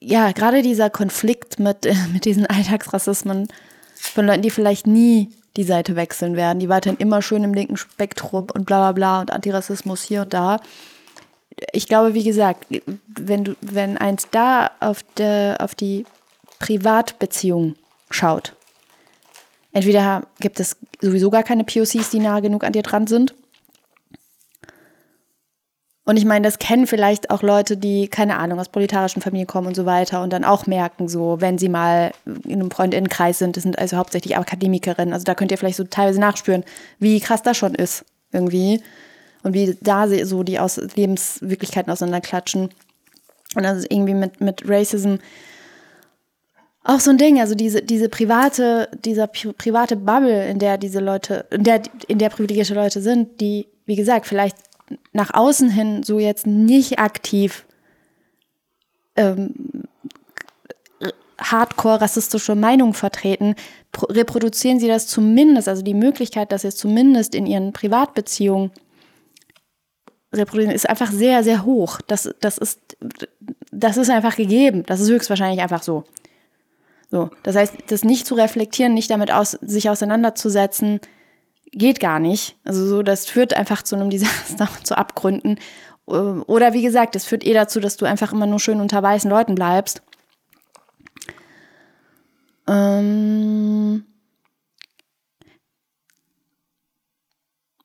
ja, gerade dieser Konflikt mit, mit diesen Alltagsrassismen von Leuten, die vielleicht nie die Seite wechseln werden, die weiterhin immer schön im linken Spektrum und bla bla bla und Antirassismus hier und da. Ich glaube, wie gesagt, wenn du, wenn eins da auf, der, auf die Privatbeziehung schaut, entweder gibt es sowieso gar keine POCs, die nah genug an dir dran sind, und ich meine, das kennen vielleicht auch Leute, die, keine Ahnung, aus proletarischen Familien kommen und so weiter und dann auch merken, so, wenn sie mal in einem Freundinnenkreis sind, das sind also hauptsächlich Akademikerinnen, also da könnt ihr vielleicht so teilweise nachspüren, wie krass das schon ist, irgendwie. Und wie da so die aus Lebenswirklichkeiten auseinanderklatschen. Und das ist irgendwie mit, mit Racism auch so ein Ding, also diese, diese private, dieser private Bubble, in der diese Leute, in der, in der privilegierte Leute sind, die, wie gesagt, vielleicht nach außen hin so jetzt nicht aktiv ähm, hardcore rassistische Meinungen vertreten, reproduzieren sie das zumindest, also die Möglichkeit, dass sie es zumindest in ihren Privatbeziehungen reproduzieren, ist einfach sehr, sehr hoch. Das, das, ist, das ist einfach gegeben. Das ist höchstwahrscheinlich einfach so. So, das heißt, das nicht zu reflektieren, nicht damit aus, sich auseinanderzusetzen, geht gar nicht. Also so, das führt einfach zu einem Desaster, zu Abgründen. Oder wie gesagt, es führt eh dazu, dass du einfach immer nur schön unter weißen Leuten bleibst. Ähm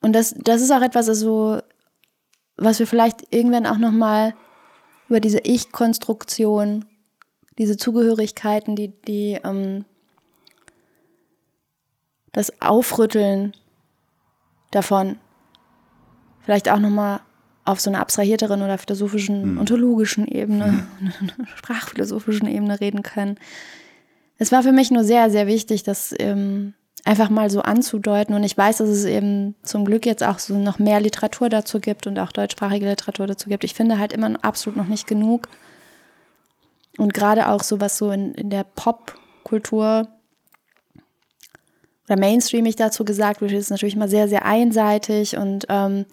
Und das, das ist auch etwas, also, was wir vielleicht irgendwann auch nochmal über diese Ich-Konstruktion, diese Zugehörigkeiten, die, die, ähm, das Aufrütteln davon vielleicht auch nochmal auf so einer abstrahierteren oder philosophischen, mhm. ontologischen Ebene, mhm. sprachphilosophischen Ebene reden können. Es war für mich nur sehr, sehr wichtig, das ähm, einfach mal so anzudeuten. Und ich weiß, dass es eben zum Glück jetzt auch so noch mehr Literatur dazu gibt und auch deutschsprachige Literatur dazu gibt. Ich finde halt immer absolut noch nicht genug. Und gerade auch so was so in, in der Popkultur oder mainstreamig dazu gesagt wird, ist natürlich immer sehr, sehr einseitig und ähm,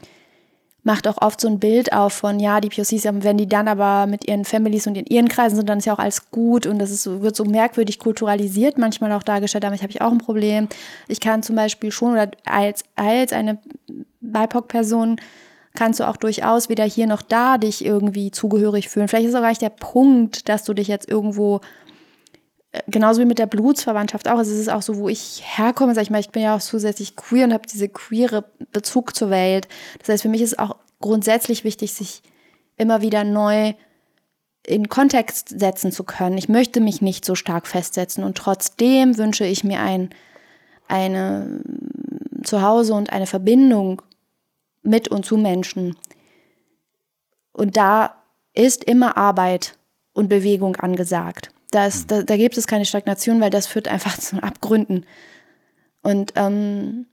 macht auch oft so ein Bild auf von, ja, die POCs, wenn die dann aber mit ihren Families und in ihren Kreisen sind, dann ist ja auch alles gut und das ist wird so merkwürdig kulturalisiert manchmal auch dargestellt. Damit habe ich auch ein Problem. Ich kann zum Beispiel schon oder als, als eine BIPOC-Person kannst du auch durchaus weder hier noch da dich irgendwie zugehörig fühlen. Vielleicht ist auch gar nicht der Punkt, dass du dich jetzt irgendwo genauso wie mit der Blutsverwandtschaft auch. Also es ist auch so, wo ich herkomme, sag ich mal, ich bin ja auch zusätzlich queer und habe diese queere Bezug zur Welt. Das heißt, für mich ist auch grundsätzlich wichtig, sich immer wieder neu in Kontext setzen zu können. Ich möchte mich nicht so stark festsetzen und trotzdem wünsche ich mir ein eine Zuhause und eine Verbindung mit und zu Menschen. Und da ist immer Arbeit und Bewegung angesagt. Das, da, da gibt es keine Stagnation, weil das führt einfach zu Abgründen. Und ähm,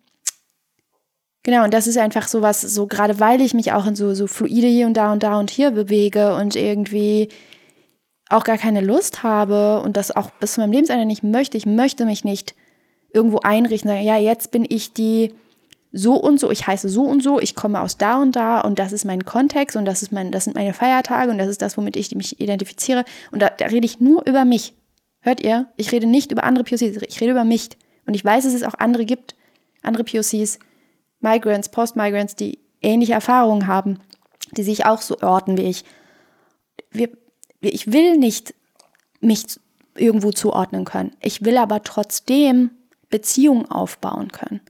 genau, und das ist einfach so was, so gerade weil ich mich auch in so, so fluide hier und da und da und hier bewege und irgendwie auch gar keine Lust habe und das auch bis zu meinem Lebensende nicht möchte. Ich möchte mich nicht irgendwo einrichten, sagen, ja, jetzt bin ich die so und so, ich heiße so und so, ich komme aus da und da und das ist mein Kontext und das ist mein, das sind meine Feiertage und das ist das, womit ich mich identifiziere. Und da, da rede ich nur über mich. Hört ihr? Ich rede nicht über andere POCs, ich rede über mich. Und ich weiß, dass es auch andere gibt, andere POCs, Migrants, Post-Migrants, die ähnliche Erfahrungen haben, die sich auch so orten wie ich. Wir, ich will nicht mich irgendwo zuordnen können. Ich will aber trotzdem Beziehungen aufbauen können.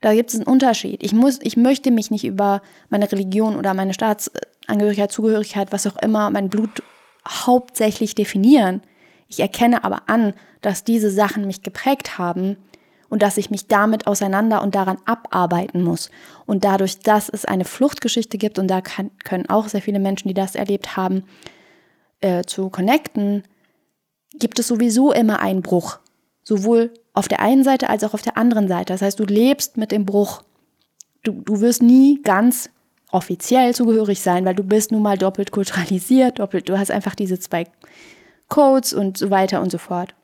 Da gibt es einen Unterschied. Ich muss, ich möchte mich nicht über meine Religion oder meine Staatsangehörigkeit, Zugehörigkeit, was auch immer, mein Blut hauptsächlich definieren. Ich erkenne aber an, dass diese Sachen mich geprägt haben und dass ich mich damit auseinander und daran abarbeiten muss. Und dadurch, dass es eine Fluchtgeschichte gibt, und da kann, können auch sehr viele Menschen, die das erlebt haben, äh, zu connecten, gibt es sowieso immer einen Bruch. Sowohl auf der einen Seite als auch auf der anderen Seite. Das heißt, du lebst mit dem Bruch. Du, du wirst nie ganz offiziell zugehörig sein, weil du bist nun mal doppelt kulturalisiert, doppelt, du hast einfach diese zwei Codes und so weiter und so fort.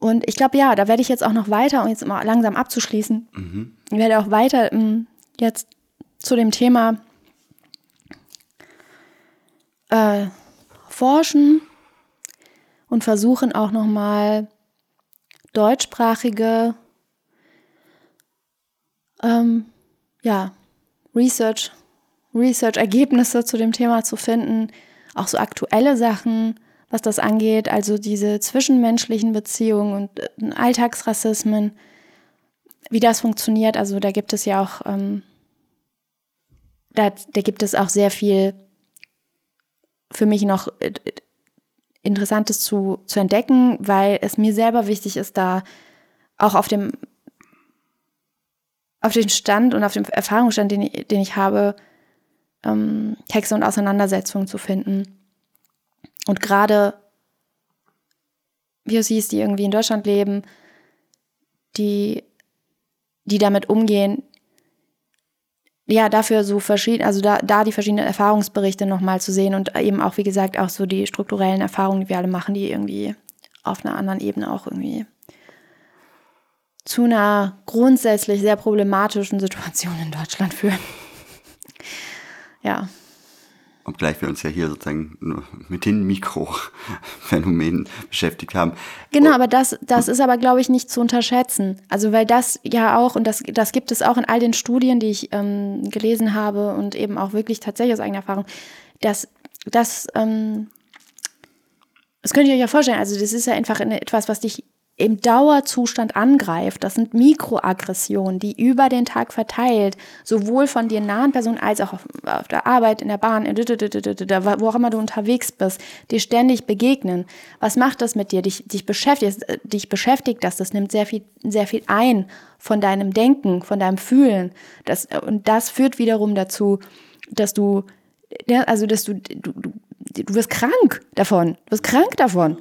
Und ich glaube, ja, da werde ich jetzt auch noch weiter, um jetzt mal langsam abzuschließen, mhm. ich werde auch weiter um, jetzt zu dem Thema äh, forschen und versuchen auch nochmal deutschsprachige ähm, ja, Research, Research-Ergebnisse zu dem Thema zu finden, auch so aktuelle Sachen, was das angeht, also diese zwischenmenschlichen Beziehungen und äh, Alltagsrassismen, wie das funktioniert. Also da gibt es ja auch, ähm, da, da gibt es auch sehr viel für mich noch äh, Interessantes zu, zu entdecken, weil es mir selber wichtig ist, da auch auf dem, auf den Stand und auf dem Erfahrungsstand, den, ich, den ich habe, ähm, Texte und Auseinandersetzungen zu finden. Und gerade POCs, die irgendwie in Deutschland leben, die, die damit umgehen, ja, dafür so verschieden, also da, da die verschiedenen Erfahrungsberichte nochmal zu sehen und eben auch, wie gesagt, auch so die strukturellen Erfahrungen, die wir alle machen, die irgendwie auf einer anderen Ebene auch irgendwie zu einer grundsätzlich sehr problematischen Situation in Deutschland führen. ja. Obgleich wir uns ja hier sozusagen nur mit den Mikrophänomenen beschäftigt haben. Genau, aber das, das ist aber, glaube ich, nicht zu unterschätzen. Also weil das ja auch, und das, das gibt es auch in all den Studien, die ich ähm, gelesen habe und eben auch wirklich tatsächlich aus eigener Erfahrung, dass das, ähm, das könnt ihr euch ja vorstellen, also das ist ja einfach etwas, was dich im Dauerzustand angreift. Das sind Mikroaggressionen, die über den Tag verteilt, sowohl von dir nahen Personen als auch auf, auf der Arbeit, in der Bahn, wo auch immer du unterwegs bist, dir ständig begegnen. Was macht das mit dir? Dich, dich beschäftigt, dich beschäftigt das. Das nimmt sehr viel, sehr viel ein von deinem Denken, von deinem Fühlen. Das, und das führt wiederum dazu, dass du, also dass du, du, du, du wirst krank davon. Du wirst krank davon.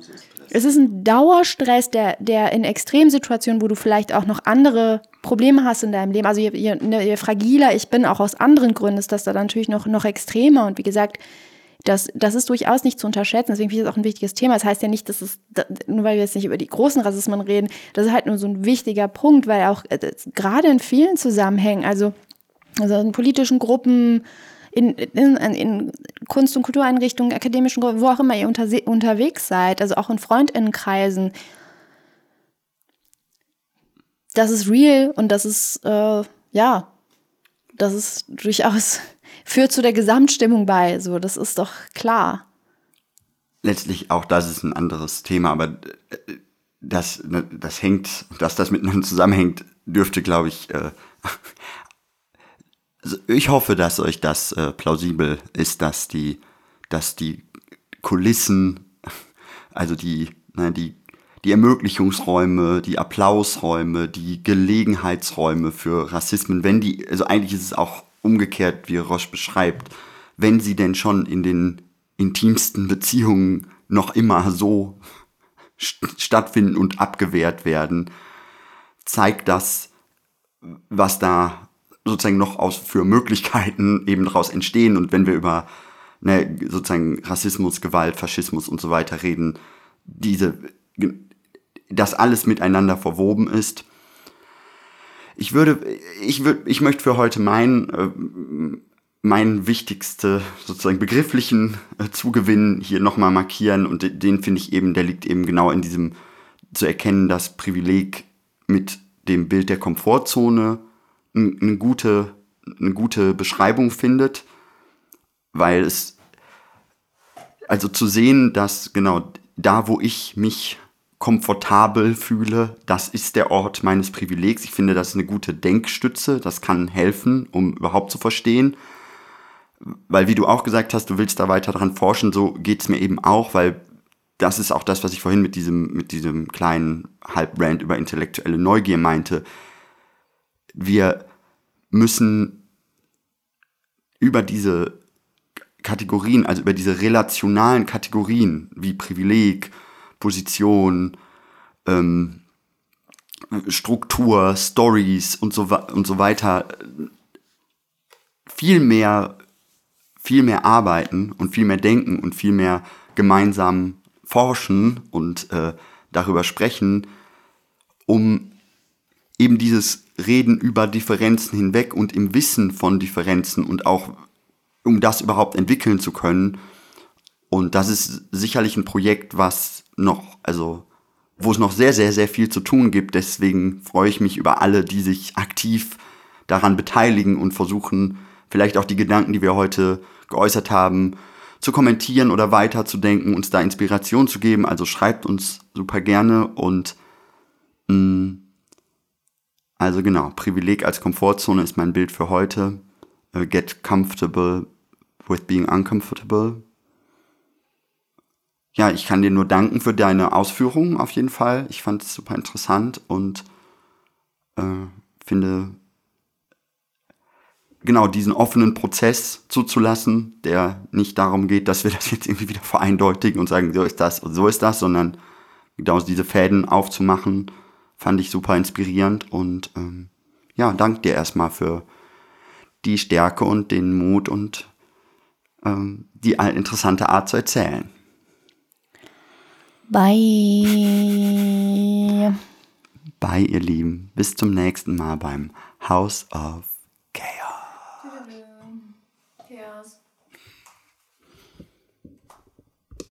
Es ist ein Dauerstress, der, der in Extremsituationen, wo du vielleicht auch noch andere Probleme hast in deinem Leben, also je, je, ne, je fragiler ich bin, auch aus anderen Gründen, ist das da natürlich noch, noch extremer. Und wie gesagt, das, das ist durchaus nicht zu unterschätzen. Deswegen finde ich das auch ein wichtiges Thema. Das heißt ja nicht, dass es, nur weil wir jetzt nicht über die großen Rassismen reden, das ist halt nur so ein wichtiger Punkt, weil auch äh, gerade in vielen Zusammenhängen, also, also in politischen Gruppen, in, in, in Kunst- und Kultureinrichtungen, akademischen wo auch immer ihr unter, unterwegs seid, also auch in Freundinnenkreisen, das ist real und das ist, äh, ja, das ist durchaus, führt zu der Gesamtstimmung bei. So, das ist doch klar. Letztlich auch das ist ein anderes Thema, aber äh, das, ne, das hängt, dass das miteinander zusammenhängt, dürfte, glaube ich, äh, ich hoffe, dass euch das äh, plausibel ist, dass die, dass die Kulissen, also die, ne, die die Ermöglichungsräume, die Applausräume, die Gelegenheitsräume für Rassismen, wenn die, also eigentlich ist es auch umgekehrt, wie Roche beschreibt, wenn sie denn schon in den intimsten Beziehungen noch immer so stattfinden und abgewehrt werden, zeigt das, was da sozusagen noch aus für Möglichkeiten eben daraus entstehen. Und wenn wir über ne, sozusagen Rassismus, Gewalt, Faschismus und so weiter reden, diese das alles miteinander verwoben ist. Ich würde, ich würde, ich möchte für heute meinen, äh, meinen wichtigste sozusagen begrifflichen äh, Zugewinn hier nochmal markieren und den finde ich eben, der liegt eben genau in diesem zu erkennen, dass Privileg mit dem Bild der Komfortzone eine gute, eine gute Beschreibung findet, weil es, also zu sehen, dass genau da, wo ich mich komfortabel fühle, das ist der Ort meines Privilegs. Ich finde, das ist eine gute Denkstütze, das kann helfen, um überhaupt zu verstehen. Weil, wie du auch gesagt hast, du willst da weiter dran forschen, so geht es mir eben auch, weil das ist auch das, was ich vorhin mit diesem, mit diesem kleinen Halbbrand über intellektuelle Neugier meinte. Wir müssen über diese Kategorien, also über diese relationalen Kategorien wie Privileg, Position, ähm, Struktur, Stories und so, und so weiter viel mehr, viel mehr arbeiten und viel mehr denken und viel mehr gemeinsam forschen und äh, darüber sprechen, um eben dieses Reden über Differenzen hinweg und im Wissen von Differenzen und auch um das überhaupt entwickeln zu können. Und das ist sicherlich ein Projekt, was noch, also wo es noch sehr, sehr, sehr viel zu tun gibt. Deswegen freue ich mich über alle, die sich aktiv daran beteiligen und versuchen, vielleicht auch die Gedanken, die wir heute geäußert haben, zu kommentieren oder weiterzudenken, uns da Inspiration zu geben. Also schreibt uns super gerne und mh, mm, also genau, Privileg als Komfortzone ist mein Bild für heute. Uh, get comfortable with being uncomfortable ja, ich kann dir nur danken für deine Ausführungen auf jeden Fall. Ich fand es super interessant und äh, finde genau diesen offenen Prozess zuzulassen, der nicht darum geht, dass wir das jetzt irgendwie wieder vereindeutigen und sagen, so ist das und so ist das, sondern genau diese Fäden aufzumachen, fand ich super inspirierend und ähm, ja, danke dir erstmal für die Stärke und den Mut und ähm, die interessante Art zu erzählen. Bye. Bye, ihr Lieben. Bis zum nächsten Mal beim House of